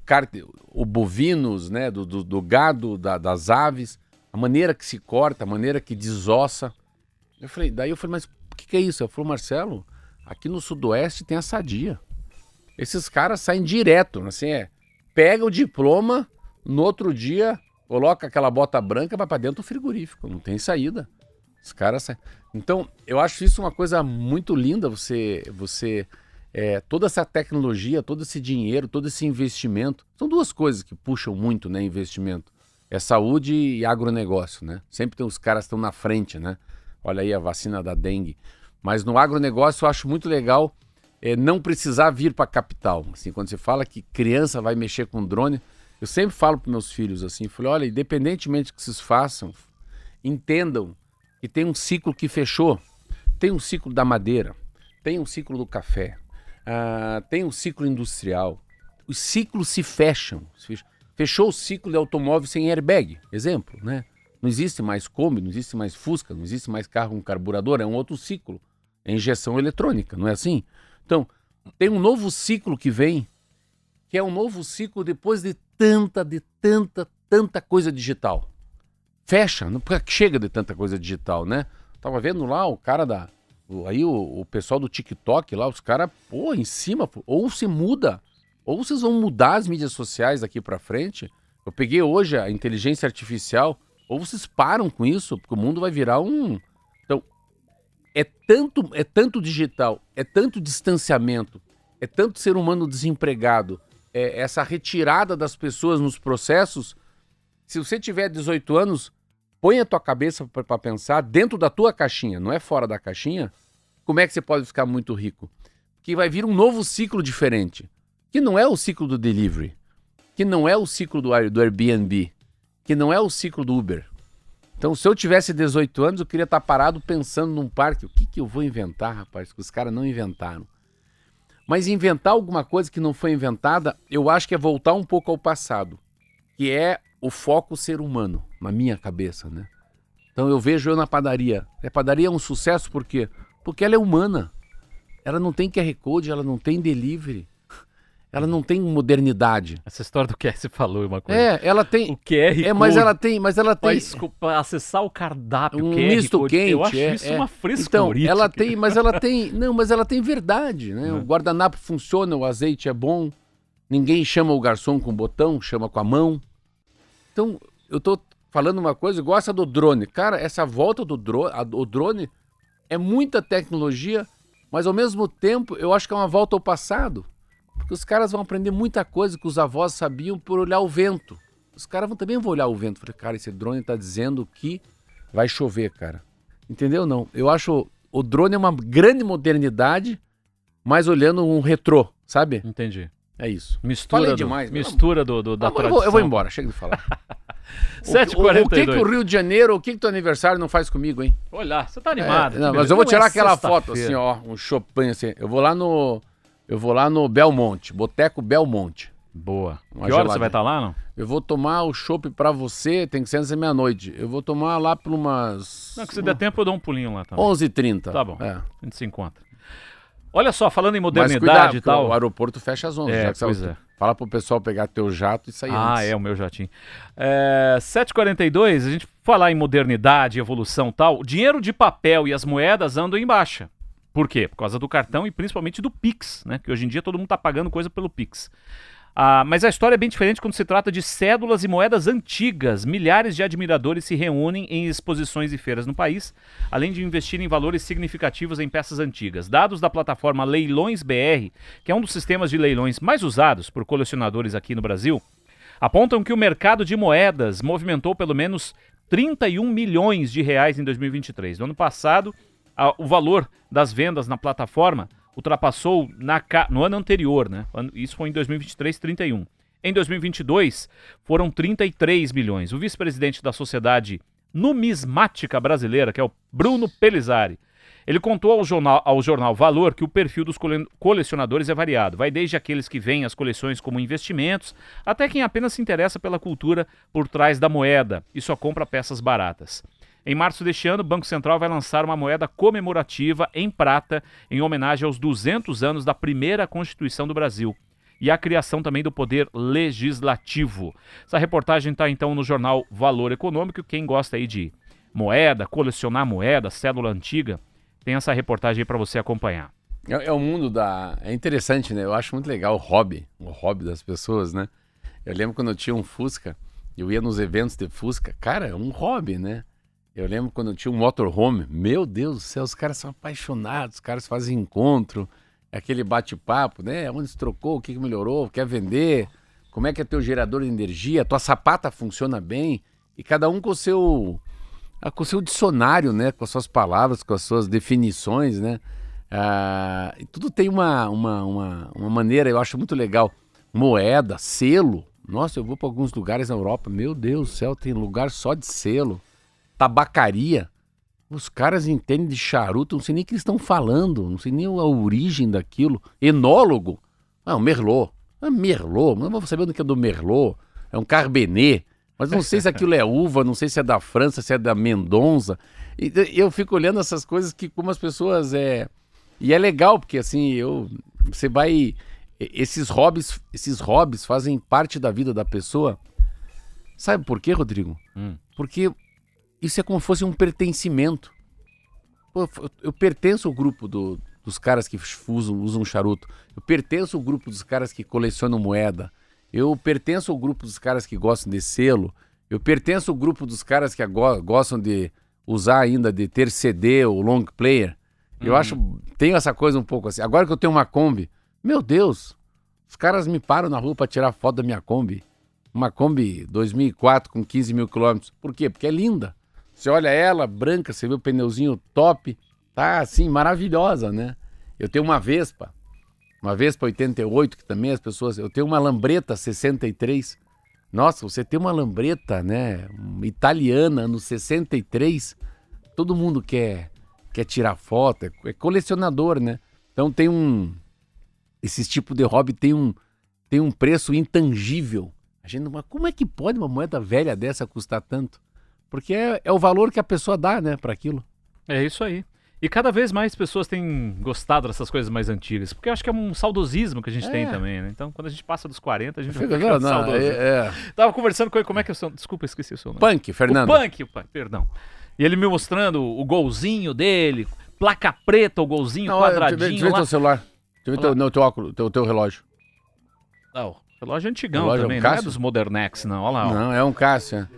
Carne, o bovinos, né? Do, do, do gado, da- das aves, a maneira que se corta, a maneira que desossa. Eu falei, daí eu falei, mas o que, que é isso? Eu falei, Marcelo, aqui no Sudoeste tem a sadia. Esses caras saem direto, assim, é. Pega o diploma, no outro dia, coloca aquela bota branca, vai pra dentro do frigorífico. Não tem saída. Os caras saem. Então, eu acho isso uma coisa muito linda, você. você é, toda essa tecnologia, todo esse dinheiro, todo esse investimento. São duas coisas que puxam muito, né? Investimento. É saúde e agronegócio, né? Sempre tem os caras que estão na frente, né? Olha aí a vacina da dengue. Mas no agronegócio eu acho muito legal é, não precisar vir para a capital. Assim, quando você fala que criança vai mexer com drone, eu sempre falo para meus filhos assim, falei, olha, independentemente do que vocês façam, entendam que tem um ciclo que fechou. Tem um ciclo da madeira, tem um ciclo do café, ah, tem um ciclo industrial. Os ciclos se fecham. Fechou o ciclo de automóvel sem airbag, exemplo, né? Não existe mais Kombi, não existe mais Fusca, não existe mais carro com carburador, é um outro ciclo. É injeção eletrônica, não é assim? Então, tem um novo ciclo que vem, que é um novo ciclo depois de tanta, de tanta, tanta coisa digital. Fecha, não porque chega de tanta coisa digital, né? Tava vendo lá o cara da. aí o, o pessoal do TikTok lá, os caras, pô, em cima, ou se muda, ou vocês vão mudar as mídias sociais daqui pra frente. Eu peguei hoje a inteligência artificial, ou vocês param com isso, porque o mundo vai virar um. Então, é tanto, é tanto digital, é tanto distanciamento, é tanto ser humano desempregado, é essa retirada das pessoas nos processos. Se você tiver 18 anos, põe a tua cabeça para pensar dentro da tua caixinha, não é fora da caixinha. Como é que você pode ficar muito rico? Que vai vir um novo ciclo diferente, que não é o ciclo do delivery, que não é o ciclo do, do Airbnb, que não é o ciclo do Uber. Então, se eu tivesse 18 anos, eu queria estar parado pensando num parque. O que, que eu vou inventar, rapaz? Que os caras não inventaram. Mas inventar alguma coisa que não foi inventada, eu acho que é voltar um pouco ao passado, que é o foco ser humano, na minha cabeça, né? Então eu vejo eu na padaria. A padaria é um sucesso por quê? Porque ela é humana. Ela não tem QR Code, ela não tem delivery, ela não tem modernidade. Essa história do QR falou é uma coisa. É, ela tem. O QR É, mas ela tem, mas ela tem. Pra acessar o cardápio, um QR misto Code, quente. eu acho é, isso é. uma frescura. Então, ela tem, mas ela tem, não, mas ela tem verdade, né? O guardanapo funciona, o azeite é bom. Ninguém chama o garçom com o botão, chama com a mão. Então, eu tô falando uma coisa, gosta do drone. Cara, essa volta do drone, o drone é muita tecnologia, mas ao mesmo tempo eu acho que é uma volta ao passado. Porque os caras vão aprender muita coisa que os avós sabiam por olhar o vento. Os caras vão, também vão olhar o vento. Falei, cara, esse drone tá dizendo que vai chover, cara. Entendeu? Não. Eu acho o drone é uma grande modernidade, mas olhando um retrô, sabe? Entendi. É isso. Mistura, Falei do, demais, mistura do, do- da Ah, eu, tradição. vou, eu vou embora, chega de falar. O- o, o, que, 7h42. que o Rio de Janeiro, o que, que teu aniversário não faz comigo, hein? Olha, você tá animado. É, não, mas eu vou tirar é aquela foto assim, ó, um Chopin assim. Eu vou lá no eu vou lá no Belmonte, Boteco Belmonte. Boa. Uma que hora você vai estar lá, não? Eu vou tomar o chopp pra você, tem que ser antes da meia-noite. Eu vou tomar lá por umas Não, que se der tempo eu dou um pulinho lá também. 11h30. Tá bom. É. A gente se encontra. Olha só, falando em modernidade e tal. o aeroporto fecha às 11 É, já que pois você- é. Fala pro pessoal pegar teu jato e sair Ah, antes. é, o meu jatinho. É, 7h42, a gente Falar em modernidade, evolução tal, o dinheiro de papel e as moedas andam em baixa. Por quê? Por causa do cartão e principalmente do Pix, né? Que hoje em dia todo mundo está pagando coisa pelo Pix. Ah, mas a história é bem diferente quando se trata de cédulas e moedas antigas. Milhares de admiradores se reúnem em exposições e feiras no país, além de investir em valores significativos em peças antigas. Dados da plataforma Leilões BR, que é um dos sistemas de leilões mais usados por colecionadores aqui no Brasil, apontam que o mercado de moedas movimentou pelo menos 31 milhões de reais em 2023. No ano passado, a- o valor das vendas na plataforma ultrapassou na no ano anterior, né? Isso foi em 2023, 31. Em 2022, foram 33 milhões. O vice-presidente da Sociedade Numismática Brasileira, que é o Bruno Pelizari, ele contou ao jornal, ao jornal Valor que o perfil dos cole- colecionadores é variado. Vai desde aqueles que veem as coleções como investimentos, até quem apenas se interessa pela cultura por trás da moeda e só compra peças baratas. Em março deste ano, o Banco Central vai lançar uma moeda comemorativa em prata em homenagem aos 200 anos da primeira Constituição do Brasil e a criação também do poder legislativo. Essa reportagem está então no jornal Valor Econômico. Quem gosta aí de moeda, colecionar moeda, cédula antiga, tem essa reportagem aí para você acompanhar. É, é o mundo da. É interessante, né? Eu acho muito legal o hobby, o hobby das pessoas, né? Eu lembro quando eu tinha um Fusca, eu ia nos eventos de Fusca. Cara, é um hobby, né? Eu lembro quando tinha um motorhome. Meu Deus do céu, os caras são apaixonados, os caras fazem encontro, é aquele bate-papo, né? Onde se trocou, o que melhorou, quer vender, como é que é teu gerador de energia, tua sapata funciona bem, e cada um com o seu. ah, Com o seu dicionário, né? Com as suas palavras, com as suas definições, né? Ah, tudo tem uma, uma, uma, uma maneira, eu acho muito legal. Moeda, selo. Nossa, eu vou para alguns lugares na Europa, meu Deus do céu, tem lugar só de selo. Tabacaria. Os caras entendem de charuto, não sei nem o que eles estão falando, não sei nem a origem daquilo. Enólogo. Ah, o Merlot. Ah, Merlot, não vou saber onde que é do Merlot. É um Carbenet. Mas não sei se aquilo é uva, não sei se é da França, se é da Mendonça. E eu fico olhando essas coisas que como as pessoas é e é legal porque assim, eu você vai esses hobbies, esses hobbies fazem parte da vida da pessoa. Sabe por quê, Rodrigo? Hum. Porque isso é como se fosse um pertencimento. Pô, eu- pertenço ao grupo do- dos caras que usam, usam charuto. Eu pertenço ao grupo dos caras que colecionam moeda. Eu pertenço ao grupo dos caras que gostam de selo. Eu pertenço ao grupo dos caras que gostam de usar ainda, de ter CD ou long player. Eu acho, tenho essa coisa um pouco assim. Agora que eu tenho uma Kombi, meu Deus, os caras me param na rua para tirar foto da minha Kombi. Uma Kombi 2004 com 15 mil quilômetros. Por quê? Porque é linda. Você olha ela, branca, você vê o pneuzinho top, tá assim, maravilhosa, né? Eu tenho uma Vespa, uma Vespa 88, que também as pessoas. Eu tenho uma Lambreta 63. Nossa, você tem uma Lambreta, né? Italiana, no 63. Todo mundo quer, quer tirar foto, é, é colecionador, né? Então tem um. Esse tipo de hobby tem um, tem um preço intangível. A gente, mas como é que pode uma moeda velha dessa custar tanto? Porque é, é o valor que a pessoa dá, né, para aquilo. É isso aí. E cada vez mais pessoas têm gostado dessas coisas mais antigas, porque eu acho que é um saudosismo que a gente É. tem também, né? Então, quando a gente passa dos 40, a gente Fica- não, não, saudoso. é- é. Tava conversando com ele, como é que é o seu... Desculpa, esqueci o seu nome. Punk, Fernando. O Punk, o Punk, perdão. E ele me mostrando o golzinho dele, placa preta, o golzinho Não, olha, quadradinho deixa eu ver teu celular. Deixa eu ver teu, não, teu óculos, teu, teu relógio. Não, relógio antigão Relógio é um também, não é dos Modernex, não. Olha lá, ó. Não, é um Cássio.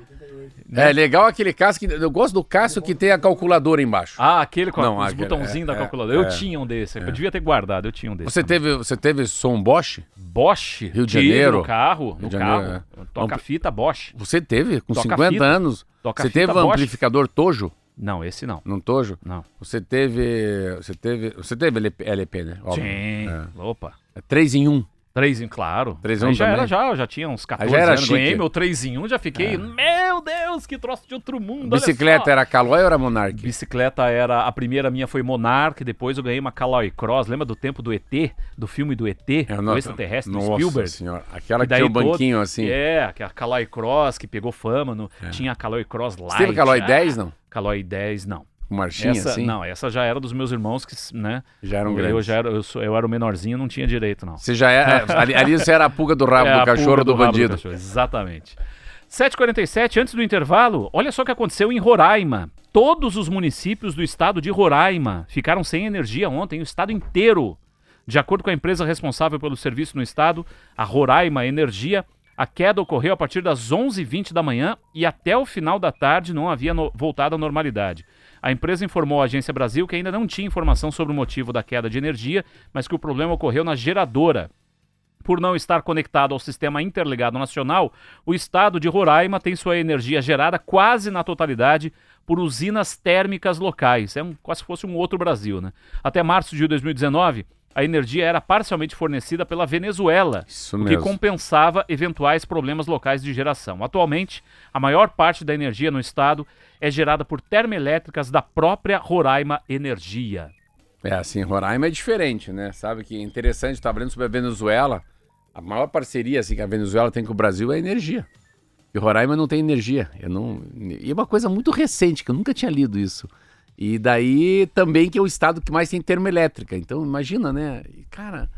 É. É legal aquele Cássio que. Eu gosto do Cássio que tem a calculadora embaixo. Ah, aquele com Não, os aquele- botãozinhos é, da é, calculadora. Eu é. tinha um desse. Eu devia ter guardado, eu tinha um desse. Você também. teve, você teve som Bosch? Bosch? Rio de Janeiro. no carro, no de carro. Janeiro, Toca fita Bosch. Você teve, com Toca 50 fita. anos. Toca você fita teve um Bosch. amplificador Tojo? Não, esse não. Não Tojo? Não. Você teve. Você teve. Você teve LP, LP né? Óbvio. Sim. É. Opa. É 3 em 1. Três em, claro. Três em Aí um já também? era, já, eu já tinha uns 14 já era anos. Ganhei. É. meu 3 em 1, já fiquei, meu Deus, que troço de outro mundo. Bicicleta era Calói ou era Monark? Bicicleta era. A primeira minha foi Monarch, depois eu ganhei uma Caloi Cross. Lembra do tempo do ET? Do filme do ET? É, do nossa- extraterrestre, do Nossa Spielberg? senhora. Aquela que tinha o todo- banquinho assim. É, que a Caloi Cross, que pegou fama. No, Tinha a Caloi Cross Light. É. Você teve Calói ah, 10, não? Caloi 10, não. Com marchinha Essa, assim? Não, essa já era dos meus irmãos que, né? Já eram eu, grandes. já era, eu, sou- eu era o menorzinho, não tinha direito, não. Você já é. ali, ali você era a pulga do rabo É, do cachorro do, rabo bandido. cachorro, exatamente. 7h47, antes do intervalo, olha só o que aconteceu em Roraima. Todos os municípios do estado de Roraima ficaram sem energia ontem, o estado inteiro. De acordo com a empresa responsável pelo serviço no estado, a Roraima Energia, a queda ocorreu a partir das 11h20 da manhã e até o final da tarde não havia no- voltado à normalidade. A empresa informou à Agência Brasil que ainda não tinha informação sobre o motivo da queda de energia, mas que o problema ocorreu na geradora. Por não estar conectado ao sistema interligado nacional, o estado de Roraima tem sua energia gerada quase na totalidade por usinas térmicas locais. É um, quase se fosse um outro Brasil, né? Até março de 2019, a energia era parcialmente fornecida pela Venezuela, Isso o que mesmo. compensava eventuais problemas locais de geração. Atualmente, a maior parte da energia no estado é gerada por termoelétricas da própria Roraima Energia. É, assim, Roraima é diferente, né? Sabe que é interessante, estava lendo sobre a Venezuela. A maior parceria assim, que a Venezuela tem com o Brasil é a energia. E Roraima não tem energia. Eu não... E é uma coisa muito recente, que eu nunca tinha lido isso. E daí também que é o estado que mais tem termoelétrica. Então, imagina, né? Cara,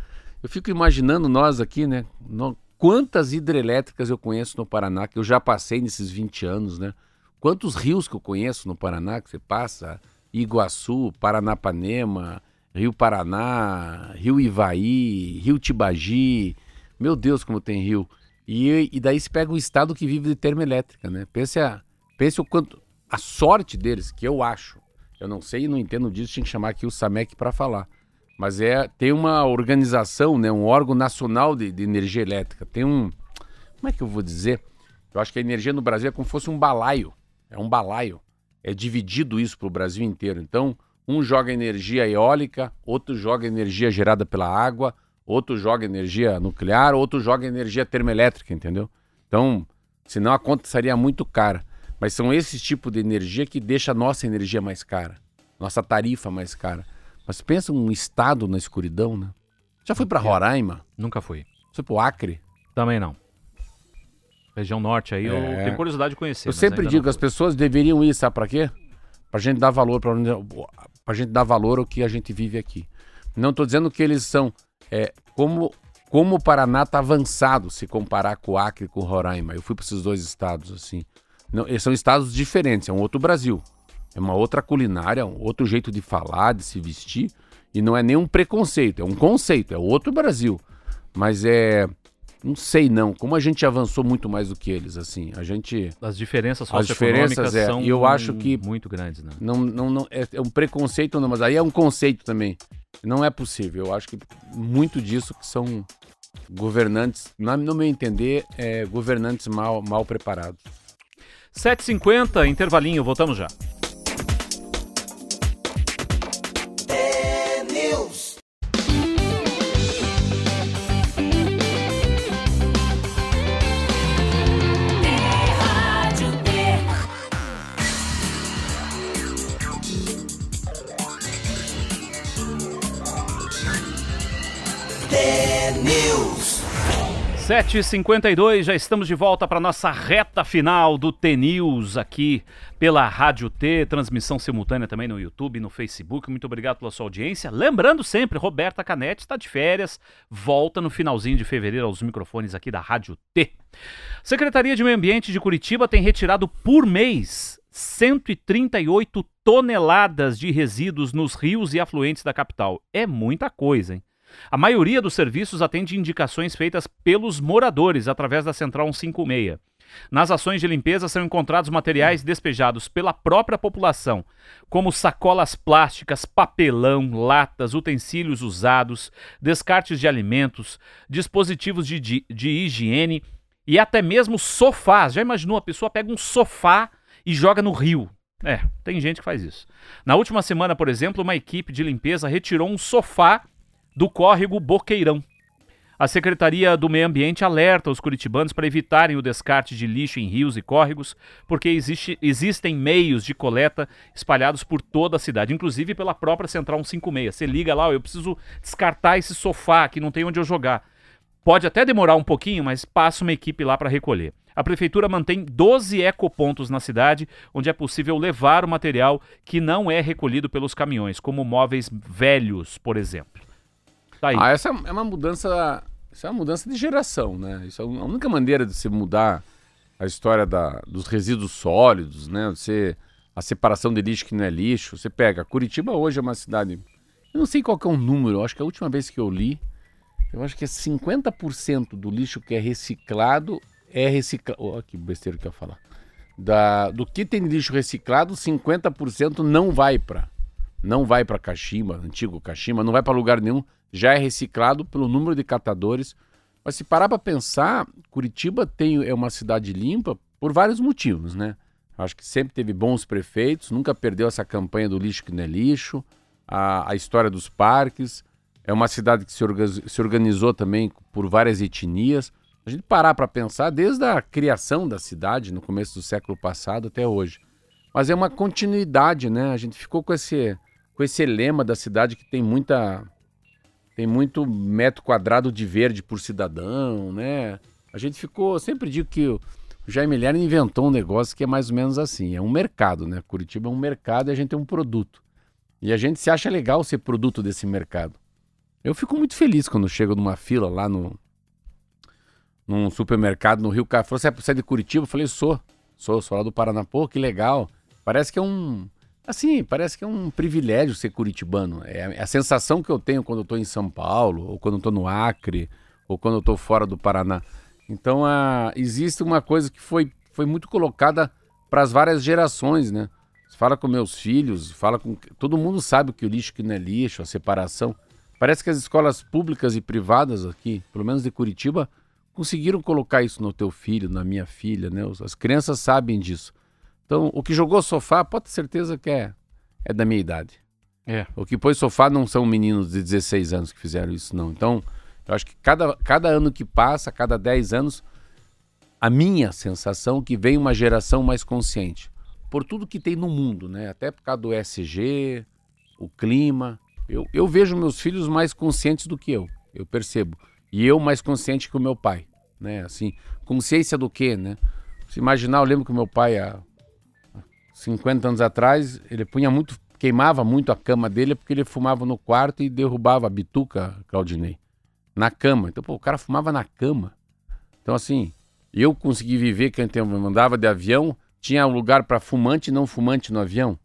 eu fico imaginando nós aqui, né? No- Quantas hidrelétricas eu conheço no Paraná, que eu já passei nesses 20 anos, né? Quantos rios que eu conheço no Paraná que você passa? Iguaçu, Paranapanema, Rio Paraná, Rio Ivaí, Rio Tibagi. Meu Deus, como tem rio. E, e daí se pega um estado que vive de termoelétrica, né? Pense, a, pense o quanto. A sorte deles, que eu acho. Eu não sei e não entendo disso, tinha que chamar aqui o SAMEC para falar. Mas é tem uma organização, né, um órgão nacional de, de energia elétrica. Tem um. Como é que eu vou dizer? Eu acho que a energia no Brasil é como se fosse um balaio. É um balaio. É dividido isso para o Brasil inteiro. Então, um joga energia eólica, outro joga energia gerada pela água, outro joga energia nuclear, outro joga energia termoelétrica, entendeu? Então, senão a conta seria muito cara. Mas são esses tipos de energia que deixa a nossa energia mais cara, nossa tarifa mais cara. Mas pensa um estado na escuridão, né? Já foi para Roraima? Nunca fui. Foi pro Acre? Também não. Região norte aí, eu É. tenho curiosidade de conhecer. Eu sempre digo que as pessoas deveriam ir, sabe para quê? Pra gente dar valor para pra gente dar valor ao que a gente vive aqui. Não estou dizendo que eles são é, como como o Paraná está avançado se comparar com o Acre e com o Roraima. Eu fui para esses dois estados assim. Não, são estados diferentes, é um outro Brasil. É uma outra culinária, um outro jeito de falar, de se vestir. E não é nenhum preconceito, é um conceito, é outro Brasil. Mas é. Não sei não. Como a gente avançou muito mais do que eles, assim. A gente. As diferenças As diferenças, é, são eu acho que- muito grandes, né? Não, não, não, é, é um preconceito, não, mas aí é um conceito também. Não é possível. Eu acho que muito disso que são governantes, na- no meu entender, é, governantes mal, mal preparados. 7h50, intervalinho, voltamos já. 7h52, já estamos de volta para nossa reta final do T-News aqui pela Rádio T, transmissão simultânea também no YouTube, no Facebook. Muito obrigado pela sua audiência. Lembrando sempre, Roberta Canete está de férias, volta no finalzinho de fevereiro aos microfones aqui da Rádio T. Secretaria de Meio Ambiente de Curitiba tem retirado por mês 138 toneladas de resíduos nos rios e afluentes da capital. É muita coisa, hein? A maioria dos serviços atende indicações feitas pelos moradores através da Central 156. Nas ações de limpeza são encontrados materiais despejados pela própria população, como sacolas plásticas, papelão, latas, utensílios usados, descartes de alimentos, dispositivos de, de, de higiene e até mesmo sofás. Já imaginou? A pessoa pega um sofá e joga no rio. É, tem gente que faz isso. Na última semana, por exemplo, uma equipe de limpeza retirou um sofá do córrego Boqueirão. A Secretaria do Meio Ambiente alerta os curitibanos para evitarem o descarte de lixo em rios e córregos, porque existe- existem meios de coleta espalhados por toda a cidade, inclusive pela própria Central 156. Você liga lá, eu preciso descartar esse sofá que não tem onde eu jogar. Pode até demorar um pouquinho, mas passa uma equipe lá para recolher. A prefeitura mantém 12 ecopontos na cidade, onde é possível levar o material que não é recolhido pelos caminhões, como móveis velhos, por exemplo. Tá aí. Ah, essa é uma mudança. Isso é uma mudança de geração, né? Isso é a única maneira de se mudar a história da, dos resíduos sólidos, né? Você, a separação de lixo que não é lixo. Você pega, Curitiba hoje é uma cidade. Eu não sei qual é o número, eu acho que a última vez que eu li, eu acho que é 50% do lixo que é reciclado é reciclado. Oh, que besteira que eu ia falar. Da, do que tem lixo reciclado, 50% não vai para não vai para Caxima, antigo Caxima, não vai para lugar nenhum, já é reciclado pelo número de catadores. Mas se parar para pensar, Curitiba tem, é uma cidade limpa por vários motivos, né? Acho que sempre teve bons prefeitos, nunca perdeu essa campanha do lixo que não é lixo, a, a história dos parques. É uma cidade que se, orga, se organizou também por várias etnias. A gente parar para pensar desde a criação da cidade, no começo do século passado até hoje. Mas é uma continuidade, né? A gente ficou com esse, com esse lema da cidade que tem muita tem muito metro quadrado de verde por cidadão, né? A gente ficou, sempre digo que o Jaime Lerner inventou um negócio que é mais ou menos assim, é um mercado, né? Curitiba é um mercado e a gente tem um produto. E a gente se acha legal ser produto desse mercado. Eu fico muito feliz quando chego numa fila lá no num supermercado no Rio. Cara falou, você é de Curitiba? Eu falei, sou. Sou, sou lá do Paraná. Pô, que legal. Parece que é um Assim, parece que é um privilégio ser curitibano. É a sensação que eu tenho quando eu estou em São Paulo, ou quando eu estou no Acre, ou quando eu estou fora do Paraná. Então, a, existe uma coisa que foi, foi muito colocada para as várias gerações, né? Fala com meus filhos, fala com. Todo mundo sabe que o lixo que não é lixo, a separação. Parece que as escolas públicas e privadas aqui, pelo menos de Curitiba, conseguiram colocar isso no teu filho, na minha filha, né? As crianças sabem disso. Então, o que jogou sofá, pode ter certeza que é, é da minha idade. É. O que pôs sofá não são meninos de 16 anos que fizeram isso, não. Então, eu acho que cada, cada ano que passa, cada 10 anos, a minha sensação é que vem uma geração mais consciente. Por tudo que tem no mundo, né? Até por causa do ESG, o clima. Eu, eu vejo meus filhos mais conscientes do que eu, eu percebo. E eu mais consciente que o meu pai, né? Assim, consciência do quê, né? Se imaginar, eu lembro que o meu pai, há 50 anos atrás, ele punha muito, queimava muito a cama dele porque ele fumava no quarto e derrubava a bituca, Claudinei, na cama. Então, pô, o cara fumava na cama. Então, assim, eu consegui viver que eu andava de avião, tinha um lugar para fumante e não fumante no avião.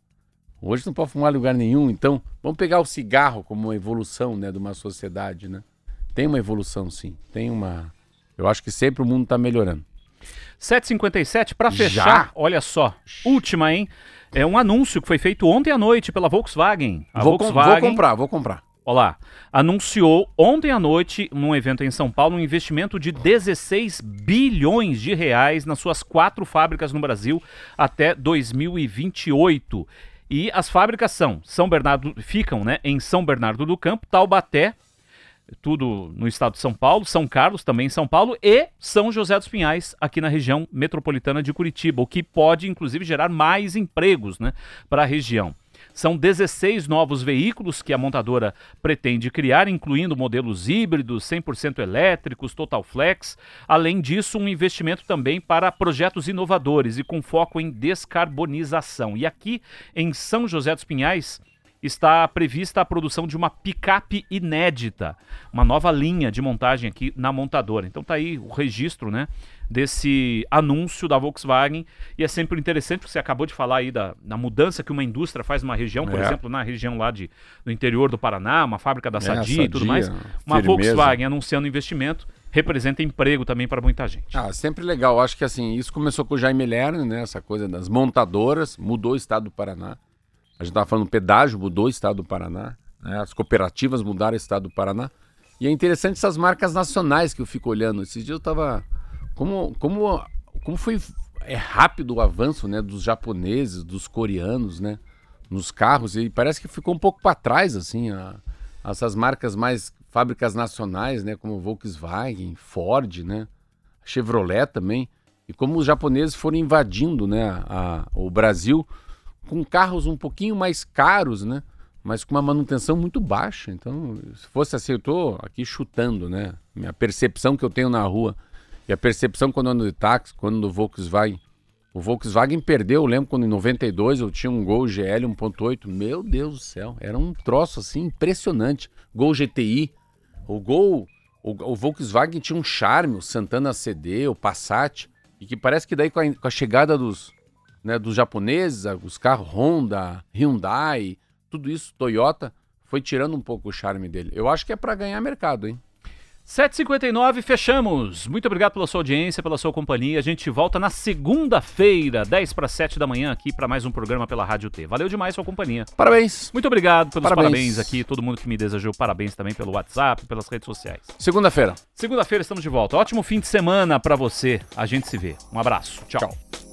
Hoje não pode fumar em lugar nenhum. Então, vamos pegar o cigarro como uma evolução, né, de uma sociedade, né? Tem uma evolução, sim. Tem uma. Eu acho que sempre o mundo está melhorando. 7h57, para fechar, olha só, última, hein? É um anúncio que foi feito ontem à noite pela Volkswagen. A vou, com- Volkswagen, vou comprar, vou comprar. Olá, anunciou ontem à noite, num evento em São Paulo, um investimento de 16 bilhões de reais nas suas quatro fábricas no Brasil até 2028. E as fábricas são São Bernardo, ficam, né, em São Bernardo do Campo, Taubaté, tudo no estado de São Paulo, São Carlos também em São Paulo e São José dos Pinhais aqui na região metropolitana de Curitiba, o que pode inclusive gerar mais empregos, né, para a região. São 16 novos veículos que a montadora pretende criar, incluindo modelos híbridos, 100% elétricos, Total Flex. Além disso, um investimento também para projetos inovadores e com foco em descarbonização. E aqui em São José dos Pinhais, está prevista a produção de uma picape inédita, uma nova linha de montagem aqui na montadora. Então tá aí o registro, né, desse anúncio da Volkswagen e é sempre interessante porque você acabou de falar aí da, da mudança que uma indústria faz numa região, por É. exemplo, na região lá de, do interior do Paraná, uma fábrica da É, Sadia e tudo Sadia, mais. Uma firmeza. Volkswagen anunciando investimento representa emprego também para muita gente. Ah, sempre legal. Acho que assim, isso começou com o Jaime Lerner, né? Essa coisa das montadoras, mudou o estado do Paraná. A gente estava falando pedágio, mudou o estado do Paraná. né? As cooperativas mudaram o estado do Paraná. E é interessante essas marcas nacionais que eu fico olhando. Esses dias eu estava. Como, como, como foi é rápido o avanço né, dos japoneses, dos coreanos, né? Nos carros. E parece que ficou um pouco para trás, assim, a- essas marcas mais fábricas nacionais, né? Como Volkswagen, Ford, né? Chevrolet também. E como os japoneses foram invadindo né, a- o Brasil com carros um pouquinho mais caros, né? Mas com uma manutenção muito baixa. Então, se fosse assim, eu tô aqui chutando, né? Minha percepção que eu tenho na rua. E a percepção quando ando de táxi, quando no Volkswagen. O Volkswagen perdeu, eu lembro quando em 92 eu tinha um Gol GL 1.8. Meu Deus do céu, era um troço assim impressionante. Gol GTI. O Gol, o, o Volkswagen tinha um charme, o Santana CD, o Passat. E que parece que daí com a, com a chegada dos, né, dos japoneses, a- os carros Honda, Hyundai, tudo isso, Toyota, foi tirando um pouco o charme dele. Eu acho que é pra ganhar mercado, hein? 7h59, fechamos. Muito obrigado pela sua audiência, pela sua companhia. A gente volta na segunda-feira, 10 para 7 da manhã, aqui para mais um programa pela Rádio T. Valeu demais sua companhia. Parabéns. Muito obrigado pelos parabéns. Parabéns. aqui, todo mundo que me desejou parabéns também pelo WhatsApp, pelas redes sociais. Segunda-feira. Segunda-feira estamos de volta. Ótimo fim de semana para você. A gente se vê. Um abraço. Tchau. Tchau.